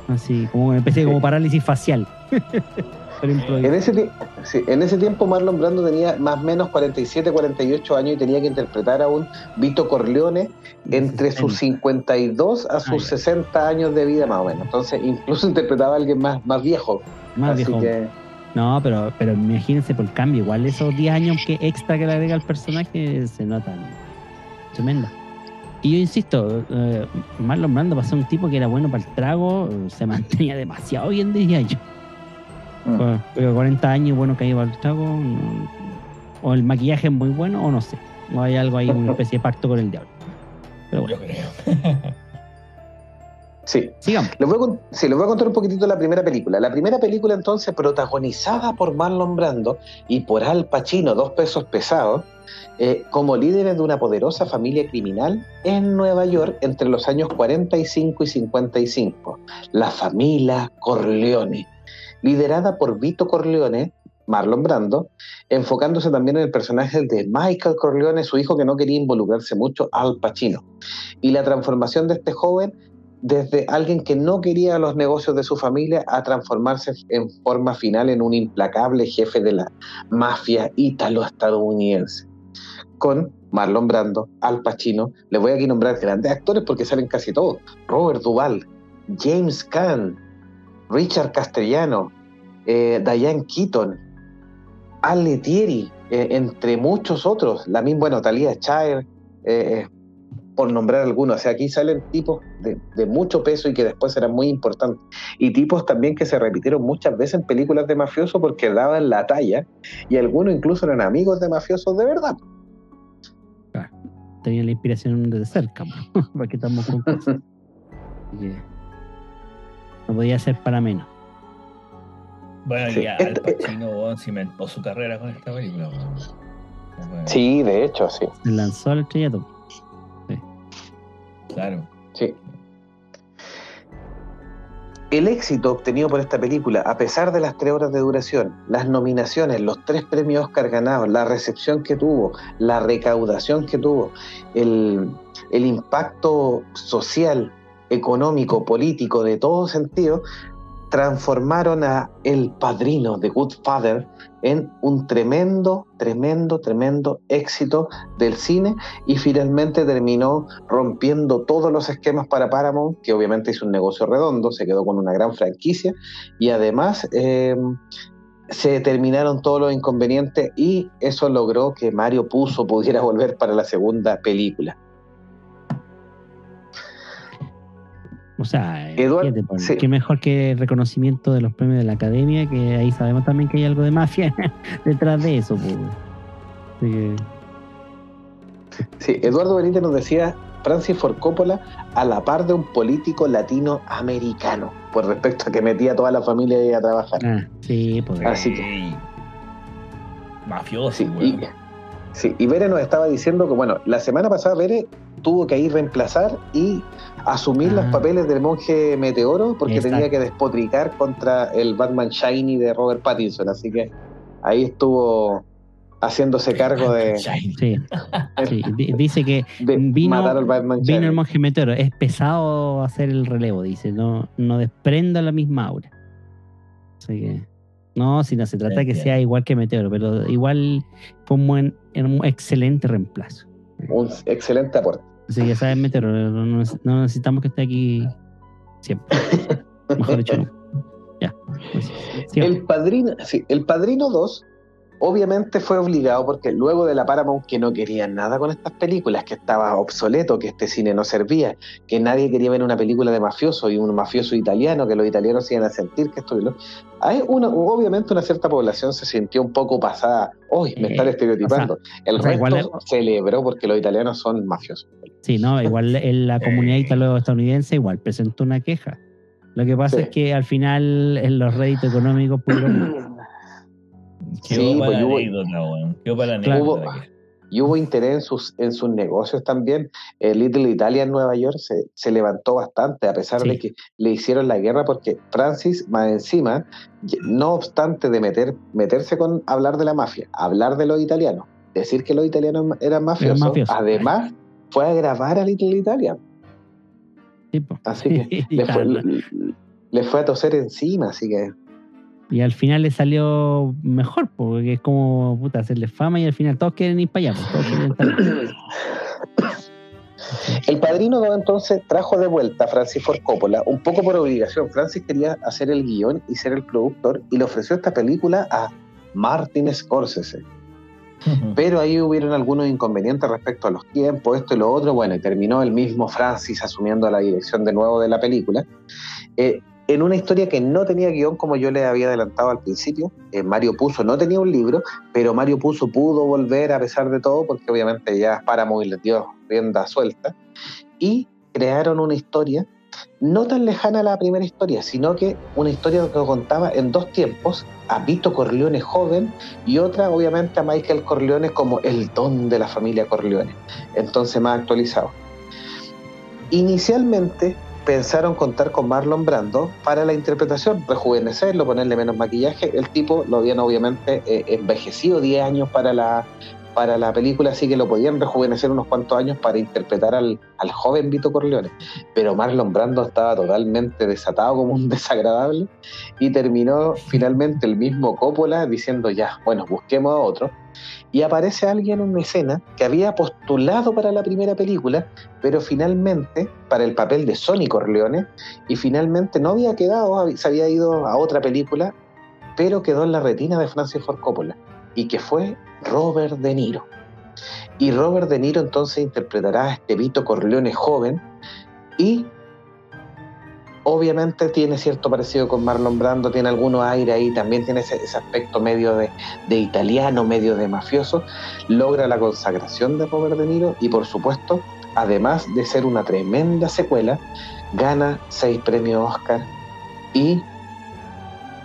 Así, como una especie de como parálisis facial. En ese, ti- sí, en ese tiempo Marlon Brando tenía más o menos 47, 48 años y tenía que interpretar a un Vito Corleone entre sus 52 a sus Ah, ya. 60 años de vida más o menos. Entonces incluso interpretaba a alguien más, más viejo. Más Así viejo. que No, pero, pero imagínense por el cambio. Igual esos 10 años que extra que le agrega al personaje se notan. Tremendo. Y yo insisto, eh, Marlon Brando ser un tipo que era bueno para el trago, se mantenía demasiado bien 10 años. Mm. Bueno, pero 40 años bueno que ido para el trago, no- o el maquillaje es muy bueno, o no sé. O hay algo ahí, una especie de pacto con el diablo. Pero bueno, Yo creo. sí. sigamos. Les voy, a, sí, les voy a contar un poquitito la primera película. La primera película entonces protagonizada por Marlon Brando y por Al Pacino, dos pesos pesados, eh, como líderes de una poderosa familia criminal en Nueva York entre los años 45 y 55. La familia Corleone, liderada por Vito Corleone, Marlon Brando, enfocándose también en el personaje de Michael Corleone, su hijo que no quería involucrarse mucho, Al Pacino. Y la transformación de este joven desde alguien que no quería los negocios de su familia a transformarse en forma final en un implacable jefe de la mafia ítalo-estadounidense. Con Marlon Brando, Al Pacino, les voy aquí nombrar grandes actores porque salen casi todos. Robert Duvall, James Caan, Richard Castellano, eh, Diane Keaton, Al Letieri, eh, entre muchos otros. La misma, bueno, Talia Shire, eh, por nombrar algunos. O sea, aquí salen tipos de, de mucho peso y que después serán muy importantes. Y tipos también que se repitieron muchas veces en películas de mafiosos porque daban la talla y algunos incluso eran amigos de mafiosos de verdad. Tenía la inspiración de cerca, porque estamos con cosas. No podía ser para menos. Bueno, Sí, ya Al este- Pacino weón, cimentó su carrera con esta película. Bueno, Sí, de hecho, sí. Se lanzó al estrellato. Claro. Sí. El éxito obtenido por esta película, a pesar de las tres horas de duración, las nominaciones, los tres premios Oscar ganados, la recepción que tuvo, la recaudación que tuvo, el, el impacto social, económico, político, de todo sentido, transformaron a El Padrino de Good Father en un tremendo, tremendo, tremendo éxito del cine y finalmente terminó rompiendo todos los esquemas para Paramount, que obviamente hizo un negocio redondo, se quedó con una gran franquicia y además eh, se terminaron todos los inconvenientes y eso logró que Mario Puzo pudiera volver para la segunda película. O sea, Eduard- fíjate, Pablo, sí. qué mejor que el reconocimiento de los premios de la academia, que ahí sabemos también que hay algo de mafia detrás de eso. Pues. Así que, Sí, Eduardo Benítez nos decía Francis Ford Coppola a la par de un político latinoamericano, por respecto a que metía a toda la familia ahí a trabajar. ah, sí, pues. Así que-. Mafioso, Sí, y, sí, y Bere nos estaba diciendo que, bueno, la semana pasada Bere tuvo que ir reemplazar y asumir los Ah. papeles del monje Meteoro porque Exacto. tenía que despotricar contra el Batman Shiny de Robert Pattinson. Así que ahí estuvo haciéndose cargo de. Sí, sí. Di- Dice que Vino- matar al Batman vino el monje meteoro. Es pesado hacer el relevo, dice. No, no desprenda la misma aura. Así que. No, si no se trata que Entiendo. sea igual que Meteoro, pero igual fue un, buen, un excelente reemplazo. Un excelente aporte. Que ya sabes, Meteoro, no, no neces- no necesitamos que esté aquí siempre. Mejor dicho, no. Ya. pues. El Padrino, sí, el Padrino 2 obviamente fue obligado porque luego de la Paramount que no querían nada con estas películas, que estaba obsoleto, que este cine no servía, que nadie quería ver una película de mafioso y un mafioso italiano, que los italianos iban a sentir que esto. Hay una, obviamente una cierta población se sintió un poco pasada, hoy me Eh, están estereotipando. el o sea, resto igual celebró porque los italianos son mafiosos. Sí, no, igual en la comunidad italo-estadounidense igual presentó una queja. Lo que pasa Sí. es que al final en los réditos económicos pudieron Quedó Sí, para pues, la hubo- anécdota, weón. Quedó para la Claro. anécdota. Hubo- que- y hubo interés en sus, en sus negocios también. El Little Italia en Nueva York se, se levantó bastante, a pesar Sí. de que le hicieron la guerra, porque Francis, más encima, no obstante de meter, meterse con hablar de la mafia, hablar de los italianos, decir que los italianos eran mafiosos, mafiosos. además fue a grabar a Little Italia. Sí. Así que le fue, le fue a toser encima, así que Y al final le salió mejor, porque es como puta, hacerle fama y al final todos quieren ir para allá. pues, todos quieren estar- El Padrino 2 entonces trajo de vuelta a Francis Ford Coppola, un poco por obligación. Francis quería hacer el guion y ser el productor y le ofreció esta película a Martin Scorsese. Pero ahí hubieron algunos inconvenientes respecto a los tiempos, esto y lo otro. Bueno, y terminó el mismo Francis asumiendo la dirección de nuevo de la película. Eh, en una historia que no tenía guion, como yo le había adelantado al principio. Eh, Mario Puzo no tenía un libro, pero Mario Puzo pudo volver a pesar de todo, porque obviamente ya Paramount les dio rienda suelta. Y crearon una historia no tan lejana a la primera historia, sino que una historia que contaba en dos tiempos, a Vito Corleone joven y otra obviamente a Michael Corleone como el don de la familia Corleone, entonces más actualizado. Inicialmente pensaron contar con Marlon Brando para la interpretación, rejuvenecerlo, ponerle menos maquillaje. El tipo lo habían obviamente eh, envejecido 10 años para la, para la película, así que lo podían rejuvenecer unos cuantos años para interpretar al, al joven Vito Corleone. Pero Marlon Brando estaba totalmente desatado como un desagradable y terminó finalmente el mismo Coppola diciendo ya, bueno, busquemos a otro. Y aparece alguien en una escena que había postulado para la primera película, pero finalmente para el papel de Sonny Corleone, y finalmente no había quedado, se había ido a otra película, pero quedó en la retina de Francis Ford Coppola, y que fue Robert De Niro. Y Robert De Niro entonces interpretará a este Vito Corleone joven, y obviamente tiene cierto parecido con Marlon Brando, tiene algunos aire ahí, también tiene ese, ese aspecto medio de, de italiano, medio de mafioso, logra la consagración de Robert De Niro y por supuesto, además de ser una tremenda secuela, gana seis premios Oscar y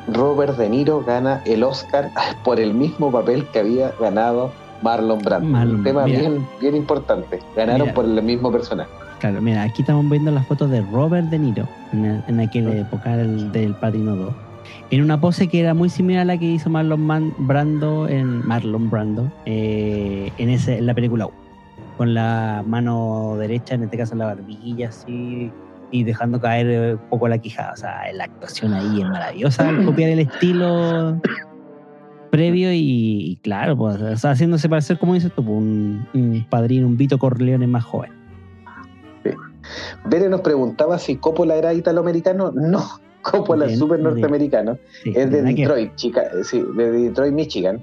Robert De Niro gana el Oscar por el mismo papel que había ganado Marlon Brando. Marlon, Un tema bien, bien importante. Ganaron Mira. por el mismo personaje. Claro, mira, aquí estamos viendo las fotos de Robert De Niro en, el- en aquella época del, del Padrino 2. En una pose que era muy similar a la que hizo Marlon Man- Brando en Marlon Brando eh, en, ese, en la película 1. Con la mano derecha, en este caso la barbilla, así, y dejando caer eh, un poco la quijada. O sea, la actuación ahí es maravillosa copiar el estilo previo y, y claro, pues, o sea, haciéndose parecer, como dices tú, un, un padrino, un Vito Corleone más joven. Bere nos preguntaba si Coppola era italoamericano. No, Coppola es súper norteamericano. Sí, Es de Detroit, chica, eh, sí, de Detroit, Michigan.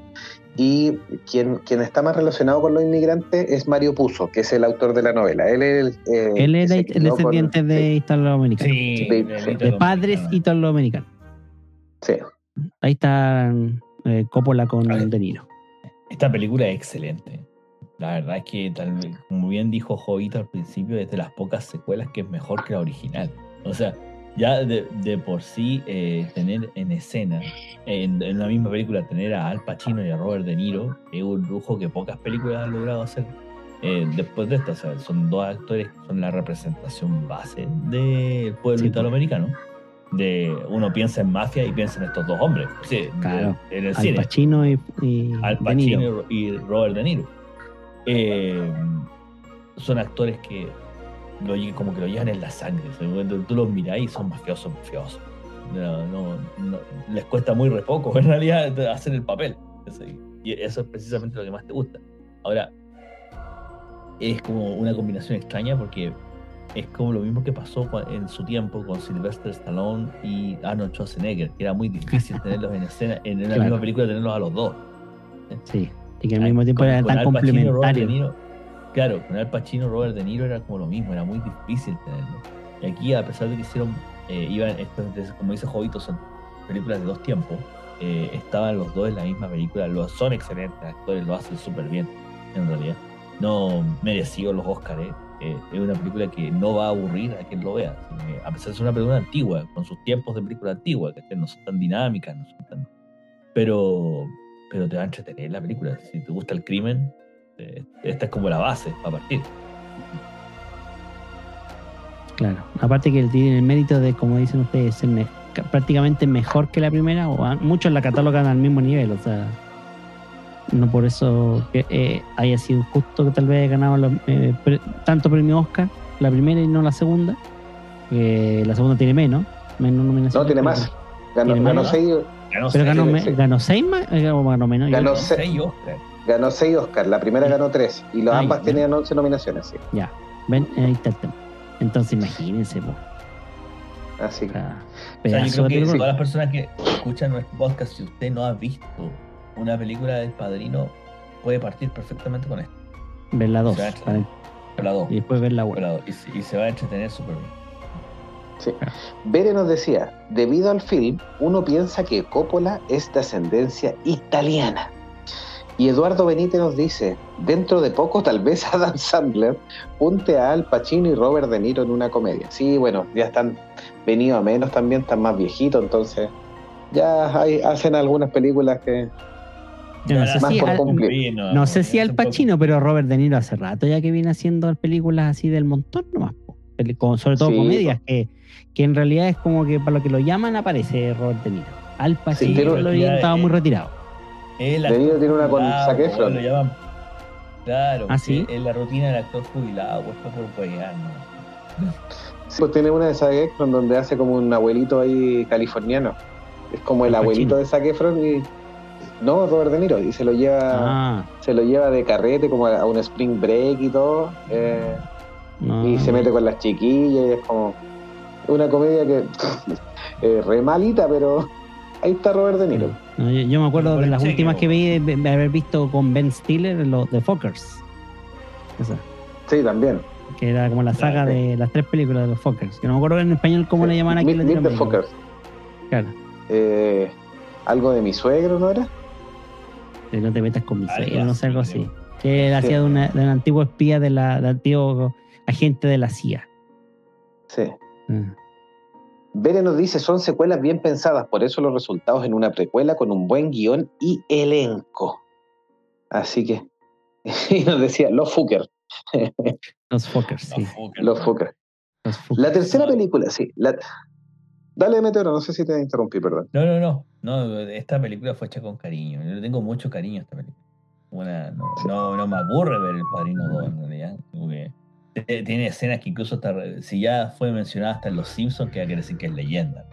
Y quien, quien está más relacionado con los inmigrantes es Mario Puzo, que es el autor de la novela. Él es el, eh, Él que era se el crió con- descendiente de sí, italoamericanos. Sí, de- de, de padres italoamericanos. sí. Ahí está eh, Coppola con. De Niro. Esta película es excelente. La verdad es que, tal vez, como bien dijo Jovito al principio, es de las pocas secuelas que es mejor que la original. O sea, ya de, de por sí eh, tener en escena, en, en una misma película, tener a Al Pacino y a Robert De Niro es un lujo que pocas películas han logrado hacer. eh, después de esto, o sea, son dos actores que son la representación base del pueblo Sí, italoamericano. De, uno piensa en mafia y piensa en estos dos hombres. Sí, de- Claro. en el Al cine. Pacino y, y Al. Pacino y Robert De Niro. Eh, son actores que lo, como que lo llevan en la sangre. Tú los mirás y son mafiosos, mafiosos. No, no- no- les cuesta muy re poco en realidad de hacer el papel. Y eso es precisamente lo que más te gusta. Ahora, es como una combinación extraña porque es como lo mismo que pasó en su tiempo con Sylvester Stallone y Arnold Schwarzenegger, que era muy difícil tenerlos en escena, en la Claro. misma película tenerlos a los dos. Sí. Y que al mismo tiempo eran tan Pacino y Robert De complementarios. Niro, claro, con Al Pacino y Robert De Niro era como lo mismo, era muy difícil tenerlo. Y aquí, a pesar de que hicieron, eh, iban, esto es- como dice Jovito, son películas de dos tiempos, eh, estaban los dos en la misma película, los, son excelentes actores, lo hacen súper bien, en realidad. No merecido los Oscars, eh. Eh, es una película que no va a aburrir a quien lo vea, eh, a pesar de ser una película antigua, con sus tiempos de película antigua, que no son tan dinámicas, no son tan... Pero, pero te va a entretener la película. Si te gusta el crimen, eh, esta es como la base para partir. Claro. Aparte que tiene el mérito de, como dicen ustedes, ser me- ca- prácticamente mejor que la primera, o muchos la catalogan al mismo nivel, o sea, no por eso que eh, haya sido justo que tal vez haya ganado los, eh, pre- tanto premio Oscar, la primera y no la segunda, que la segunda tiene menos, menos nominaciones. No, tiene más. Ganó, ¿Tiene ganó más? seis, Ganó Pero seis- ganó, sí. ganó seis más, eh, o ganó menos. Ganó ganó se- seis Oscar. ganó seis Oscar. La primera ganó tres. Y los Ay, ambas ya. tenían 11 nominaciones. Sí. Ya, ven, ahí está el tema. Entonces imagínense, po, Así o que. sea, O sea, yo creo que todas las personas que escuchan nuestro podcast, si usted no ha visto una película del padrino, puede partir perfectamente con esto. ver la dos, O sea, para- La dos. y después ver la la una. dos, Y, se- y se va a entretener súper bien. Sí. Bere nos decía, debido al film, uno piensa que Coppola es de ascendencia italiana. Y Eduardo Benítez nos dice, dentro de poco tal vez Adam Sandler punte a Al Pacino y Robert De Niro en una comedia. Sí, bueno, ya están venidos a menos también, están más viejitos, entonces ya hay- hacen algunas películas que... No sé Más si por al- cumplir. No sé si Al Pacino, pero Robert De Niro hace rato ya que viene haciendo películas así del montón nomás. sobre todo Sí, comedias, que, que en realidad es como que para lo que lo llaman aparece Robert De Niro. Al Pacino pero lo ya, estaba eh, muy retirado. El De Niro tiene una con Zac Efron. Lo llaman. Claro, ¿Ah, sí? es la rutina del actor jubilado, pues por ¿no? Sí, Pues tiene una de Zac Efron donde hace como un abuelito ahí californiano. Es como el abuelito de Zac Efron y... No, Robert De Niro, y se lo lleva... Ah, se lo lleva de carrete como a, a un spring break y todo eh, no. y se mete con las chiquillas y es como una comedia que eh, re malita pero ahí está Robert De Niro No, yo, yo me acuerdo de las últimas que vi de, de haber visto con Ben Stiller, los de Fockers. Esa, sí también que era como la saga Claro. de las tres películas de los Fockers. Que no me acuerdo en español cómo Sí. le llaman aquí Meet- Meet the. Fockers Claro. Eh, algo de mi suegro no era no te metas con mi Algo suegro, no sé, algo así, así. Que él Sí. hacía de, una, de un antiguo espía de la, de antiguo agente de la CIA. sí Bere nos dice son secuelas bien pensadas por eso los resultados en una precuela con un buen guion y elenco así que y nos decía los Fucker Los Fokkers, sí. Los Fokkers. La tercera película, sí. la- Dale, Meteoro, no sé si te interrumpí, perdón. No, no, no, no. Esta película fue hecha con cariño. Yo le tengo mucho cariño a esta película. Una- no, no, no me aburre ver el Padrino 2 en realidad. Como que t- tiene escenas que incluso hasta, si ya fue mencionada hasta en Los Simpsons, queda que decir que es leyenda.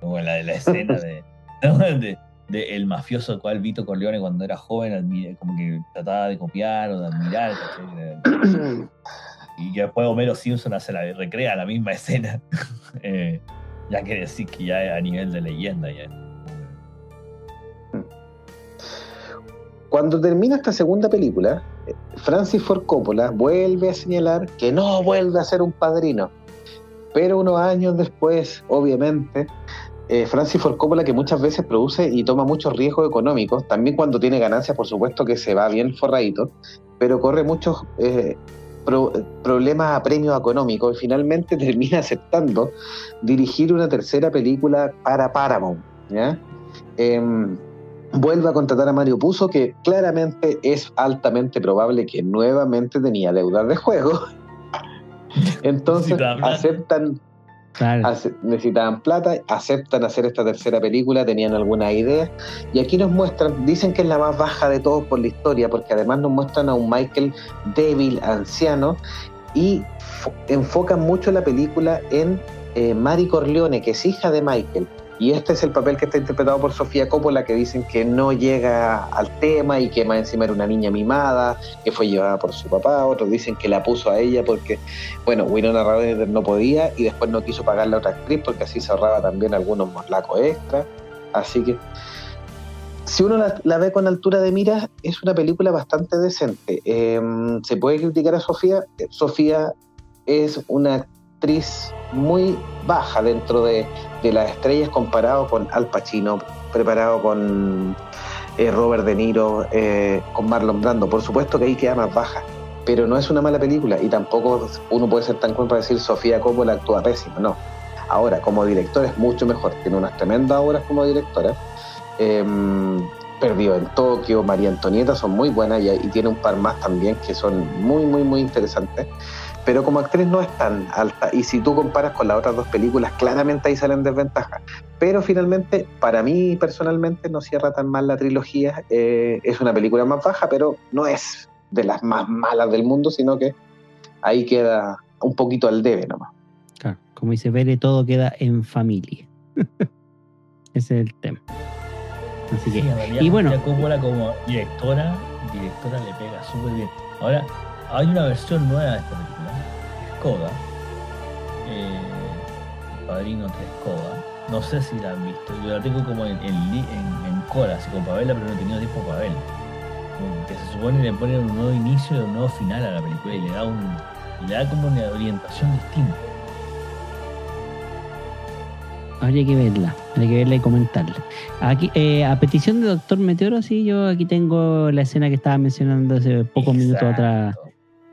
Como la de la escena de, de, de el mafioso cual Vito Corleone cuando era joven como que trataba de copiar o de admirar. ¿cachai? y que después Homero Simpson hace la, recrea la misma escena. Eh, ya quiere decir que ya es a nivel de leyenda. Ya. Cuando termina esta segunda película, eh, Francis Ford Coppola vuelve a señalar que no vuelve a ser un padrino. Pero unos años después, obviamente, eh, Francis Ford Coppola, que muchas veces produce y toma muchos riesgos económicos, también cuando tiene ganancias, por supuesto que se va bien forradito, pero corre muchos eh, pro- problemas a premios económicos y finalmente termina aceptando dirigir una tercera película para Paramount. ¿ya? Em, vuelve a contratar a Mario Puzo, que claramente es altamente probable que nuevamente tenía deudas de juego. Entonces aceptan, Claro. ace- necesitaban plata, aceptan hacer esta tercera película, tenían algunas ideas, y aquí nos muestran, dicen que es la más baja de todos por la historia, porque además nos muestran a un Michael débil, anciano, y fo- enfocan mucho la película en eh, Mari Corleone, que es hija de Michael. Y este es el papel que está interpretado por Sofía Coppola, que dicen que no llega al tema y que más encima era una niña mimada, que fue llevada por su papá. Otros dicen que la puso a ella porque, bueno, Winona Ryder no podía y después no quiso pagarle a otra actriz porque así se ahorraba también algunos morlacos extra. Así que, si uno la, ve con altura de miras, es una película bastante decente. Eh, se puede criticar a Sofía. Sofía es una muy baja dentro de, de las estrellas comparado con Al Pacino, preparado con eh, Robert De Niro, eh, con Marlon Brando. Por supuesto que ahí queda más baja, pero no es una mala película y tampoco uno puede ser tan cruel para decir Sofía Coppola actúa pésimo, no. Ahora, como directora es mucho mejor, tiene unas tremendas obras como directora. Em, Perdido en Tokio, María Antonieta son muy buenas y tiene un par más también que son muy, muy, muy interesantes. Pero como actriz no es tan alta y si tú comparas con las otras dos películas, claramente ahí salen desventajas. Pero finalmente, para mí personalmente, no cierra tan mal la trilogía. Eh, es una película más baja, pero no es de las más malas del mundo, sino que ahí queda un poquito al debe nomás. Claro, como dice Bere, todo queda en familia. Ese es el tema. Así que, Sí, en realidad, y bueno. Coppola como directora, directora le pega súper bien. Ahora, hay una versión nueva de esta película, Skoda, eh, El Padrino 3 Skoda. No sé si la han visto, yo la tengo como en, en, en, en cola, así como para verla, pero no he tenido tiempo para verla. Que se supone que le ponen un nuevo inicio y un nuevo final a la película y le da, un, le da como una orientación distinta. habría que verla, habría que verla y comentarla. Aquí, eh, a petición de Doctor Meteoro, sí, yo aquí tengo la escena que estaba mencionando hace pocos minutos atrás.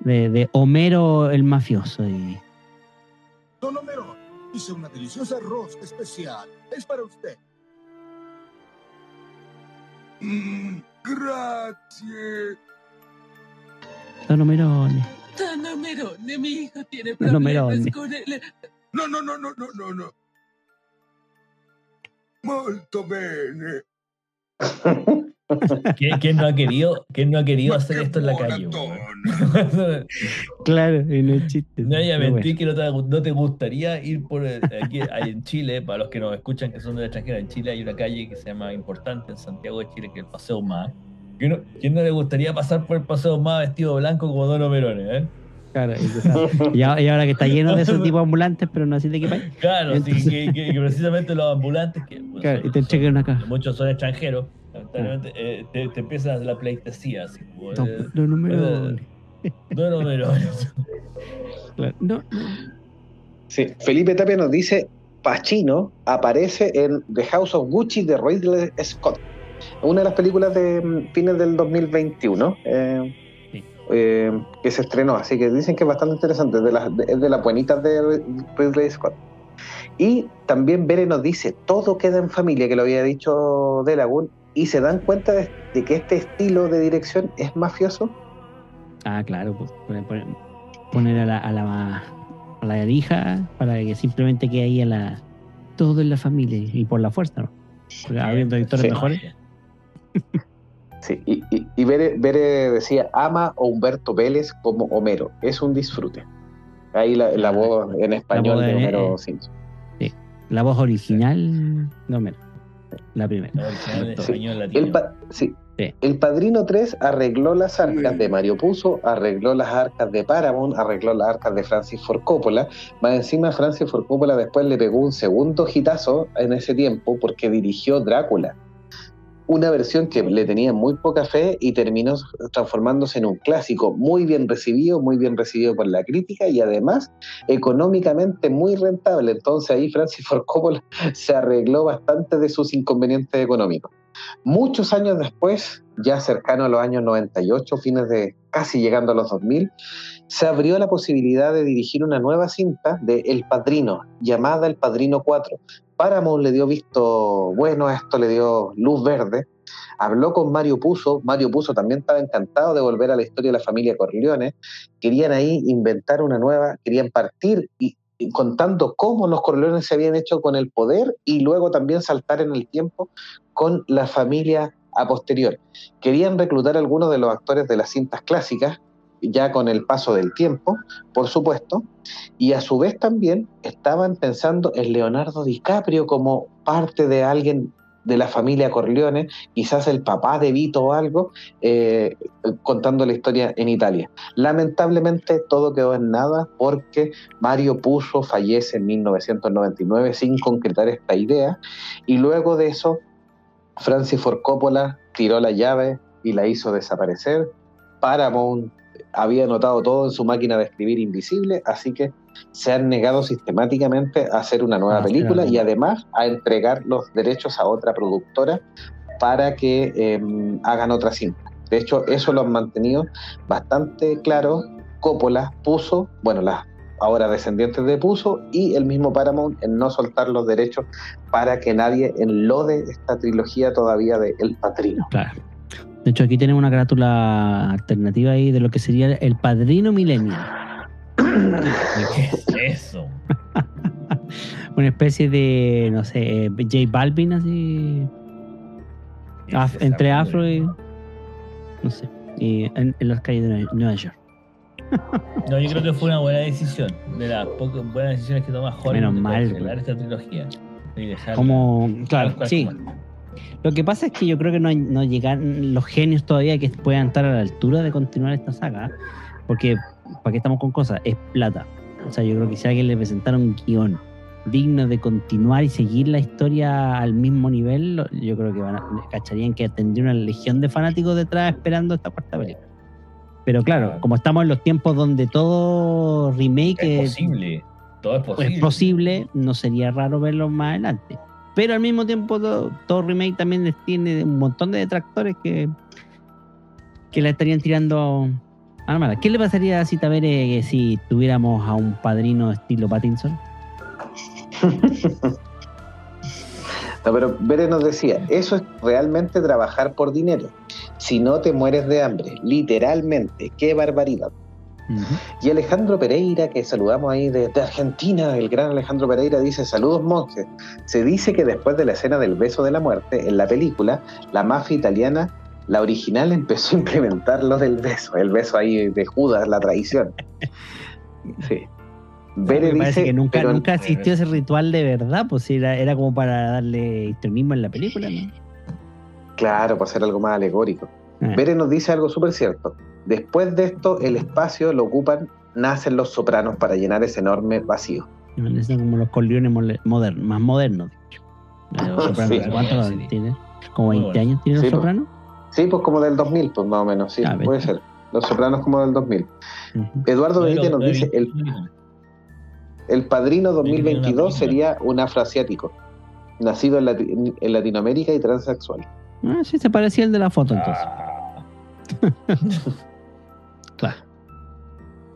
De, de Homero el mafioso. Y, Don Homero, hice una deliciosa arroz especial. Es para usted. Mm, gracias. Don Homerone. Dana Merone, mi hija tiene problemas Merone. con el... No, no, no, no, no, no, no. Molto bene. ¿Quién, quién no ha querido, quién no ha querido hacer esto en la calle? Claro, y no es chiste. No haya mentir que no te, no te gustaría ir por aquí hay en Chile, para los que nos escuchan que son del extranjero, en Chile hay una calle que se llama importante en Santiago de Chile, que es el Paseo Más. ¿Quién no, quién no le gustaría pasar por el Paseo Más vestido de blanco como Don Omerone? Eh? Claro, y, ahora y ahora que está lleno de esos tipos ambulantes, pero no así de qué país. Claro, sí, Entonces- que, que- que precisamente los ambulantes, que bueno, Claro, son- y te entregan una caja. muchos son extranjeros, lamentablemente, eh, te, te empiezan a hacer la pleitesía, así como, eh. Claro, No, no. Sí, Felipe Tapia nos dice, Pacino aparece en The House of Gucci de Ridley Scott, una de las películas de mm, fines del 2021 eh, Sí. Eh, que se estrenó, así que dicen que es bastante interesante, es de las, de, de las buenitas de Ridley Scott. Y también Bere nos dice, todo queda en familia, que lo había dicho De Lagún, y se dan cuenta de, de que este estilo de dirección es mafioso. Ah, claro, pues poner, poner- poner a la, a la a la hija para que simplemente quede ahí a la todo en la familia y por la fuerza, ¿no? Porque habiendo directores Sí. mejores. Sí, y, y, y Bere, Bere decía, ama a Humberto Vélez como Homero, es un disfrute. Ahí la, la voz en español voz de de- Homero eh, Simpson. La voz original, no menos. La primera. La original de Sí. español latino. El, pa- sí. Sí. El Padrino 3 arregló las arcas de Mario Puzo, arregló las arcas de Paramount, arregló las arcas de Francis Ford Coppola. Más encima, Francis Ford Coppola después le pegó un segundo hitazo en ese tiempo porque dirigió Drácula. Una versión que le tenía muy poca fe y terminó transformándose en un clásico muy bien recibido, muy bien recibido por la crítica y además económicamente muy rentable. Entonces ahí Francis Ford Coppola se arregló bastante de sus inconvenientes económicos. Muchos años después, ya cercano a los años 98, fines de casi llegando a los 2000, se abrió la posibilidad de dirigir una nueva cinta de El Padrino, llamada El Padrino 4. Paramount le dio visto bueno esto, le dio luz verde. Habló con Mario Puzo, Mario Puzo también estaba encantado de volver a la historia de la familia Corleone. Querían ahí inventar una nueva, querían partir y, y contando cómo los Corleones se habían hecho con el poder y luego también saltar en el tiempo con la familia a posterior. Querían reclutar a algunos de los actores de las cintas clásicas, ya con el paso del tiempo, por supuesto, y a su vez también estaban pensando en Leonardo DiCaprio como parte de alguien de la familia Corleone, quizás el papá de Vito o algo, eh, contando la historia en Italia. Lamentablemente todo quedó en nada porque Mario Puzo fallece en 1999 sin concretar esta idea y luego de eso Francis Ford Coppola tiró la llave y la hizo desaparecer. Paramount había anotado todo en su máquina de escribir invisible, así que se han negado sistemáticamente a hacer una nueva Ah, película claro. y además a entregar los derechos a otra productora para que eh, hagan otra cinta. De hecho, eso lo han mantenido bastante claro. Coppola puso, bueno, las ahora descendientes de Puzo y el mismo Paramount en no soltar los derechos para que nadie enlode esta trilogía todavía de El Patrino. Claro. De hecho, aquí tenemos una carátula alternativa ahí de lo que sería el padrino millennial. ¿Qué es eso? Una especie de, no sé, J Balvin así. ¿Qué af- es entre afro y. No sé. Y en, en las calles de Nueva- York. No, yo creo que fue una buena decisión. De las pocas buenas decisiones que toma Hollywood Menos mal, cancelar esta trilogía. Y dejarla Como. Claro, sí. Lo que pasa es que yo creo que no, no llegan los genios todavía que puedan estar a la altura de continuar esta saga. ¿eh? Porque, ¿para qué estamos con cosas? Es plata. O sea, yo creo que si alguien le presentara un guion digno de continuar y seguir la historia al mismo nivel, yo creo que van a, cacharían que tendría una legión de fanáticos detrás esperando esta cuarta película. Pero claro, como estamos en los tiempos donde todo remake Es es, posible. Todo es posible. es posible, no sería raro verlo más adelante. Pero al mismo tiempo, todo, todo remake también tiene un montón de detractores que, que la estarían tirando a la mala. ¿Qué le pasaría a Cita Bere si tuviéramos a un padrino estilo Pattinson? No, pero Bere nos decía, eso es realmente trabajar por dinero. Si no te mueres de hambre, literalmente, qué barbaridad. Y Alejandro Pereira, que saludamos ahí de, de Argentina, el gran Alejandro Pereira dice, saludos monjes. Se dice que después de la escena del beso de la muerte, en la película, la mafia italiana, la original, empezó a implementar lo del beso, el beso ahí de Judas, la traición. Sí. Bere Me parece dice, que nunca, pero- nunca existió ese ritual de verdad, pues era, era como para darle extremismo en la película, ¿no? Claro, por ser algo más alegórico. Ah. Bere nos dice algo súper cierto. Después de esto, el espacio lo ocupan, nacen los sopranos para llenar ese enorme vacío. Son como los coliones modernos, más modernos, de hecho. Los Sopranos, Sí. ¿Cuántos Sí. tiene? ¿Como Muy 20 bueno. años tiene Sí, los pues. sopranos? Sí, pues como del 2000, pues más o menos, sí, Ah, puede ser. Los sopranos como del 2000. Ujú. Eduardo Benítez no, nos no, dice, el, el Padrino Benítez era una 2022 película. sería un afroasiático, nacido en, Lati- en Latinoamérica y transexual. Ah, sí, se parecía el de la foto entonces. Ah.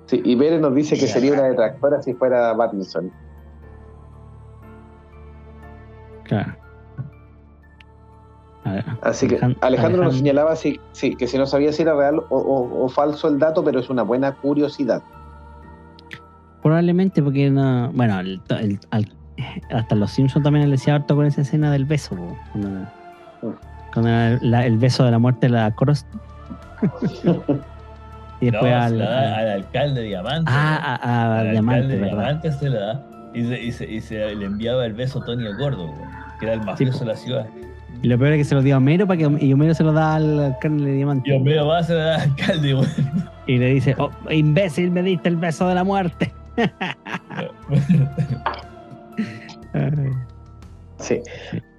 Sí, y Bere nos dice que sería una detractora si fuera Pattinson. Claro. Así que Alejan- Alejandro nos señalaba si, sí, que si no sabía si era real o, o- o falso el dato, pero es una buena curiosidad. Probablemente porque no, bueno, el- el- al- hasta los Simpsons también le decía harto con esa escena del beso, po, cuando, cuando era la- el beso de la muerte de la Cross. y después No, al, se la da al- al alcalde Diamante. ah, a, a al Diamante, alcalde ¿verdad? Diamante se le da. Y, se, y, se- y se le enviaba el beso a Tony el Gordo, güey, que era el mafioso de la ciudad. Y lo peor es que se lo dio a Homero para que y Homero se lo da al alcalde de Diamante. Y Homero va se le da al alcalde, güey. Y le dice, oh, imbécil, me diste el beso de la muerte. Sí.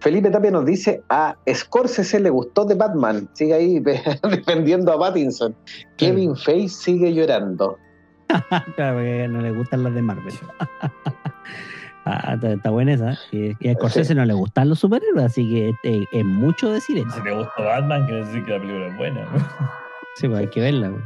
Felipe Tapia nos dice a Scorsese le gustó de Batman. Sigue ahí defendiendo a Pattinson. Kevin Feige sigue llorando. claro, porque no le gustan las de Marvel. Ah, está, está buena esa. Y, y a Scorsese no le gustan los superhéroes, así que eh, es mucho decir eso. Si te gusta Batman, quiere decir que la película es buena. Sí, pues hay que verla. güey.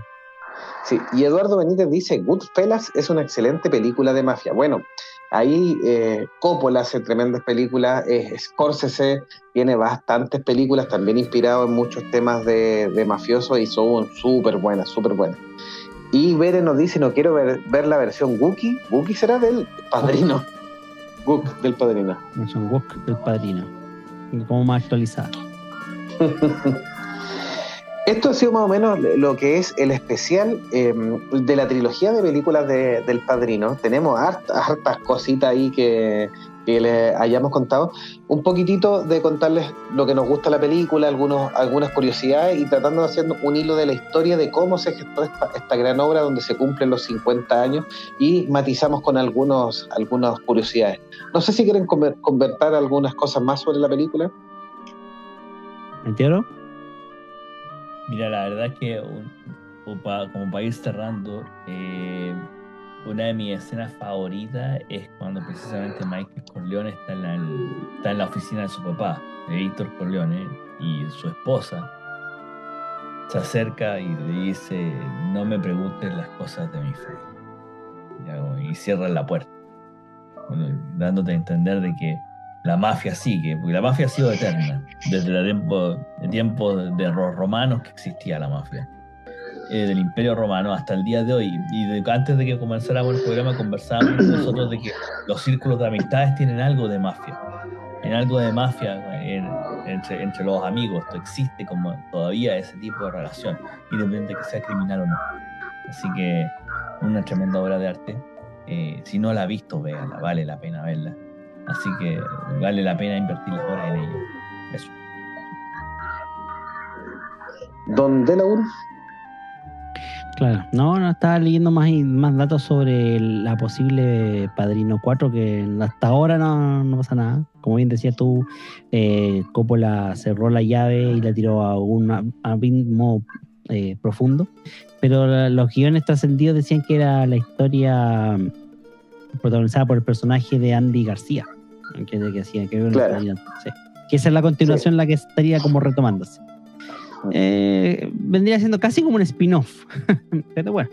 Sí, y Eduardo Benítez dice, Goodfellas es una excelente película de mafia. Bueno, ahí eh, Coppola hace tremendas películas, eh, Scorsese tiene bastantes películas también inspirado en muchos temas de, de mafiosos y son súper buenas, súper buenas. Y Bere nos dice, no quiero ver, ver la versión Wookiee. Wookiee será del padrino. Wook, del padrino. Son Walk del padrino. Como más actualizada. Esto ha sido más o menos lo que es el especial eh, de la trilogía de películas de- del Padrino. Tenemos hartas, hartas cositas ahí que, que les hayamos contado. Un poquitito de contarles lo que nos gusta la película, algunos, algunas curiosidades y tratando de hacer un hilo de la historia de cómo se gestó esta, gran obra donde se cumplen los 50 años y matizamos con algunos, algunas curiosidades. No sé si quieren conver- convertir algunas cosas más sobre la película. ¿Entiendo? Mira, la verdad que como pa- como para ir cerrando, eh, una de mis escenas favoritas es cuando precisamente Michael Corleone está en la, oficina de su papá, de Víctor Corleone, y su esposa se acerca y le dice, no me preguntes las cosas de mi fe. Y cierra la puerta, dándote a entender de que la mafia sigue, porque la mafia ha sido eterna, desde el tiempo, de los romanos que existía la mafia, eh, del imperio romano hasta el día de hoy. Y antes de que comenzáramos el programa conversábamos nosotros de que los círculos de amistades tienen algo de mafia, en algo de mafia en- entre, los amigos, esto existe como todavía ese tipo de relación, independiente de que sea criminal o no. Así que una tremenda obra de arte. Eh, si no la ha visto, véala, vale la pena verla. Así que vale la pena invertir las horas en ello. Eso. Don Delaur. Claro, no, no estaba leyendo más, y- más datos sobre la posible Padrino 4, que hasta ahora no, no pasa nada. Como bien decías tú, eh, Coppola cerró la llave y la tiró a un ab- abismo eh, profundo, pero la- los guiones trascendidos decían que era la historia mm, protagonizada por el personaje de Andy García, que, que hacía que, Claro. sí. que esa es la continuación la que estaría como retomándose. Eh, vendría siendo casi como un spin-off. Pero bueno,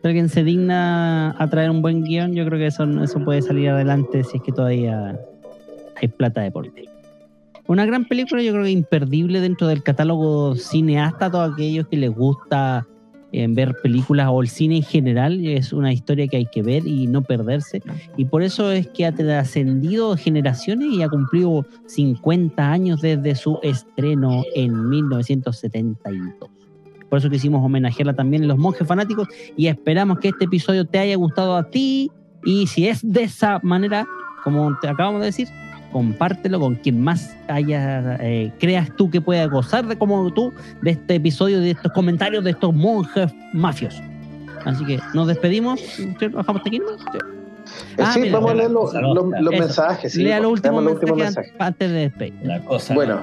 si alguien se digna a traer un buen guion, yo creo que eso, eso puede salir adelante si es que todavía hay plata de por medio. Una gran película, yo creo que imperdible dentro del catálogo cineasta, a todos aquellos que les gusta eh, ver películas o el cine en general, es una historia que hay que ver y no perderse. Y por eso es que ha trascendido generaciones y ha cumplido 50 años desde su estreno en 1972. Por eso quisimos homenajearla también en Los Monjes Fanáticos y esperamos que este episodio te haya gustado a ti y si es de esa manera, como te acabamos de decir, compártelo con quien más haya, eh, creas tú que pueda gozar de como tú de este episodio, de estos comentarios de estos monjes mafios. Así que nos despedimos. ¿Cierto? ¿Bajamos aquí? Sí. Eh, Ah, sí, mira, vamos a leer los, mensajes. Sí, Lea los últimos mensajes antes de despedir. La cosa. Bueno,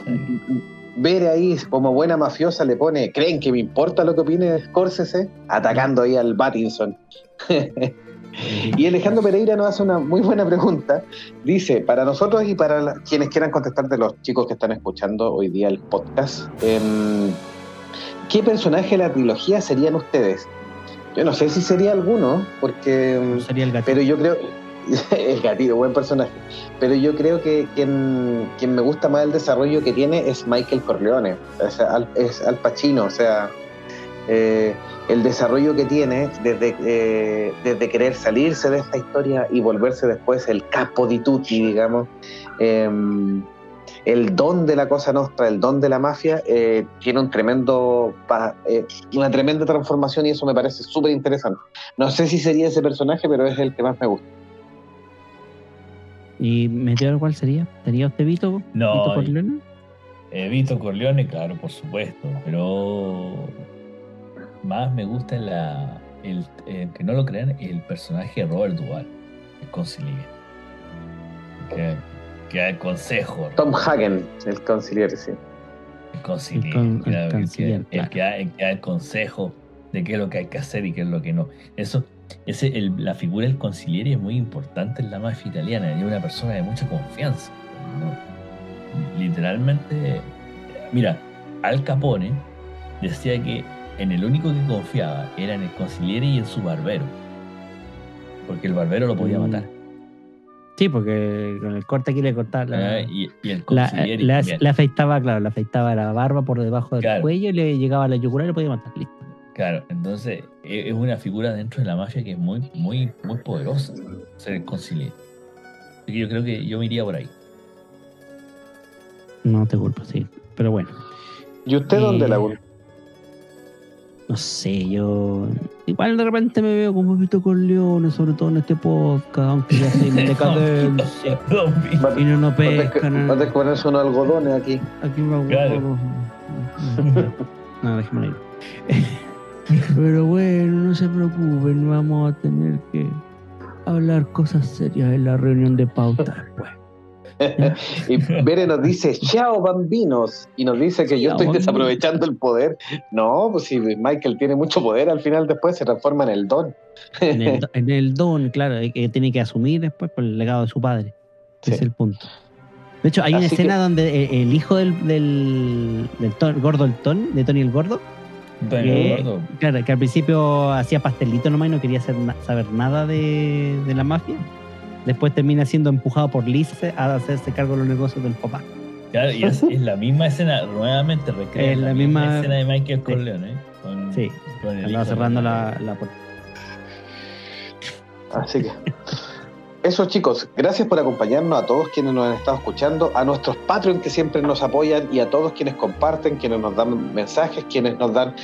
ver ahí como buena mafiosa le pone, ¿creen que me importa lo que opine Scorsese? Atacando ahí al Pattinson. y Alejandro Pereira nos hace una muy buena pregunta. Dice, para nosotros y para la- quienes quieran contestar de los chicos que están escuchando hoy día el podcast, em, ¿qué personaje de la trilogía serían ustedes? Yo no sé si sería alguno, porque... em, Sería el gato. pero yo creo, el gatito, buen personaje. Pero yo creo que quien, quien me gusta más el desarrollo que tiene es Michael Corleone, sea, Al- es Al Pacino, o sea, eh, el desarrollo que tiene desde, eh, desde querer salirse de esta historia y volverse después el capo di tutti, digamos, eh, el don de la cosa nostra, el don de la mafia, eh, tiene un tremendo, pa- eh, una tremenda transformación y eso me parece súper interesante. No sé si sería ese personaje, pero es el que más me gusta. ¿Y Meteor cuál sería? ¿Sería usted Vito? No, ¿Vito Corleone? Eh, Vito Corleone, claro, por supuesto, pero más me gusta la, el, eh, que no lo crean, el personaje de Robert Duvall, el conciliere. Que, que da el consejo. Tom Hagen, el conciliere, sí. El conciliere, El con- el claro, el que- el da- el que da el consejo de qué es lo que hay que hacer y qué es lo que no. Eso, ese, el- la figura del conciliere es muy importante en la mafia italiana, es una persona de mucha confianza. ¿no? Literalmente, mira, Al Capone decía que en el único que confiaba era en el conciliere y en su barbero, porque el barbero lo podía Mm. matar. Sí, porque con el corte aquí le cortaba la, ¿ah? Y, y el la- conciliere la- también. le afeitaba, claro, le afeitaba la barba por debajo del Claro. cuello y le llegaba a la yugular y lo podía matar. Listo. Claro, entonces e- es una figura dentro de la mafia que es muy, muy, muy poderosa, ser el conciliere. Así que yo creo que yo me iría por ahí. No te culpo, sí. Pero bueno, ¿Y usted dónde Eh, la no sé, yo. Igual de repente me veo como Vito Corleone, sobre todo en este podcast, aunque ya estoy en decadencia. Y no nos Va a tener que- pescan. va a unos algodones aquí. Aquí me Claro. No, déjame ir. Pero bueno, no se preocupen, vamos a tener que hablar cosas serias en la reunión de pauta después. Y Bere nos dice, chao bambinos, y nos dice que yo estoy desaprovechando el poder. No, pues si Michael tiene mucho poder, al final después se transforma en el don. En el, en el don, claro, que tiene que asumir después por el legado de su padre. Sí. Ese es el punto. De hecho, hay una Así escena que- donde el, el hijo del, del, del Ton- gordo, el Tony, de Tony el Gordo. Gordo, claro, que al principio hacía pastelito nomás y no quería hacer na- saber nada de, de la mafia. Después termina siendo empujado por Liz a hacerse cargo de los negocios del papá. claro, y es, es la misma escena, nuevamente recrea Es la, la misma, misma- escena de Michael Corleone. ¿eh? Con, Sí, con el cerrando la puerta. Así que. Eso chicos, gracias por acompañarnos a todos quienes nos han estado escuchando, a nuestros Patreon que siempre nos apoyan y a todos quienes comparten, quienes nos dan mensajes, quienes nos dan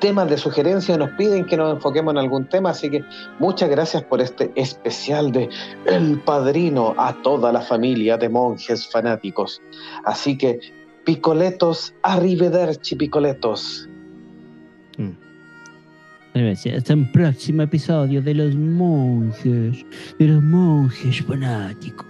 temas de sugerencia, nos piden que nos enfoquemos en algún tema, así que muchas gracias por este especial de El Padrino a toda la familia de monjes fanáticos. Así que, picoletos, arrivederci picoletos. Hasta un próximo episodio de los monjes, de los monjes fanáticos.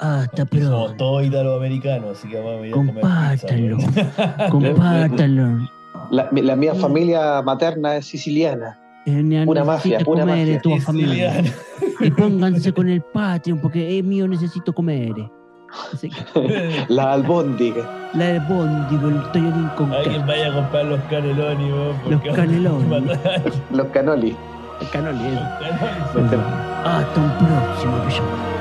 Hasta Aquí somos pronto. todos italoamericanos, así que vamos a ir a comer Compártanlo. pizza, Compártanlo. La, la mía familia materna es siciliana. Eh, Pura mafia, pura comer mafia. de tu familia. Siciliano. Y pónganse con el Patreon porque es mío, necesito comer. Así que, La albóndiga. la de Bondigo, el Toyorín con Alguien vaya a comprar los canelones, Los canelones. Los canoli. El canoli, los eso. canelones. Hasta un próximo episodio.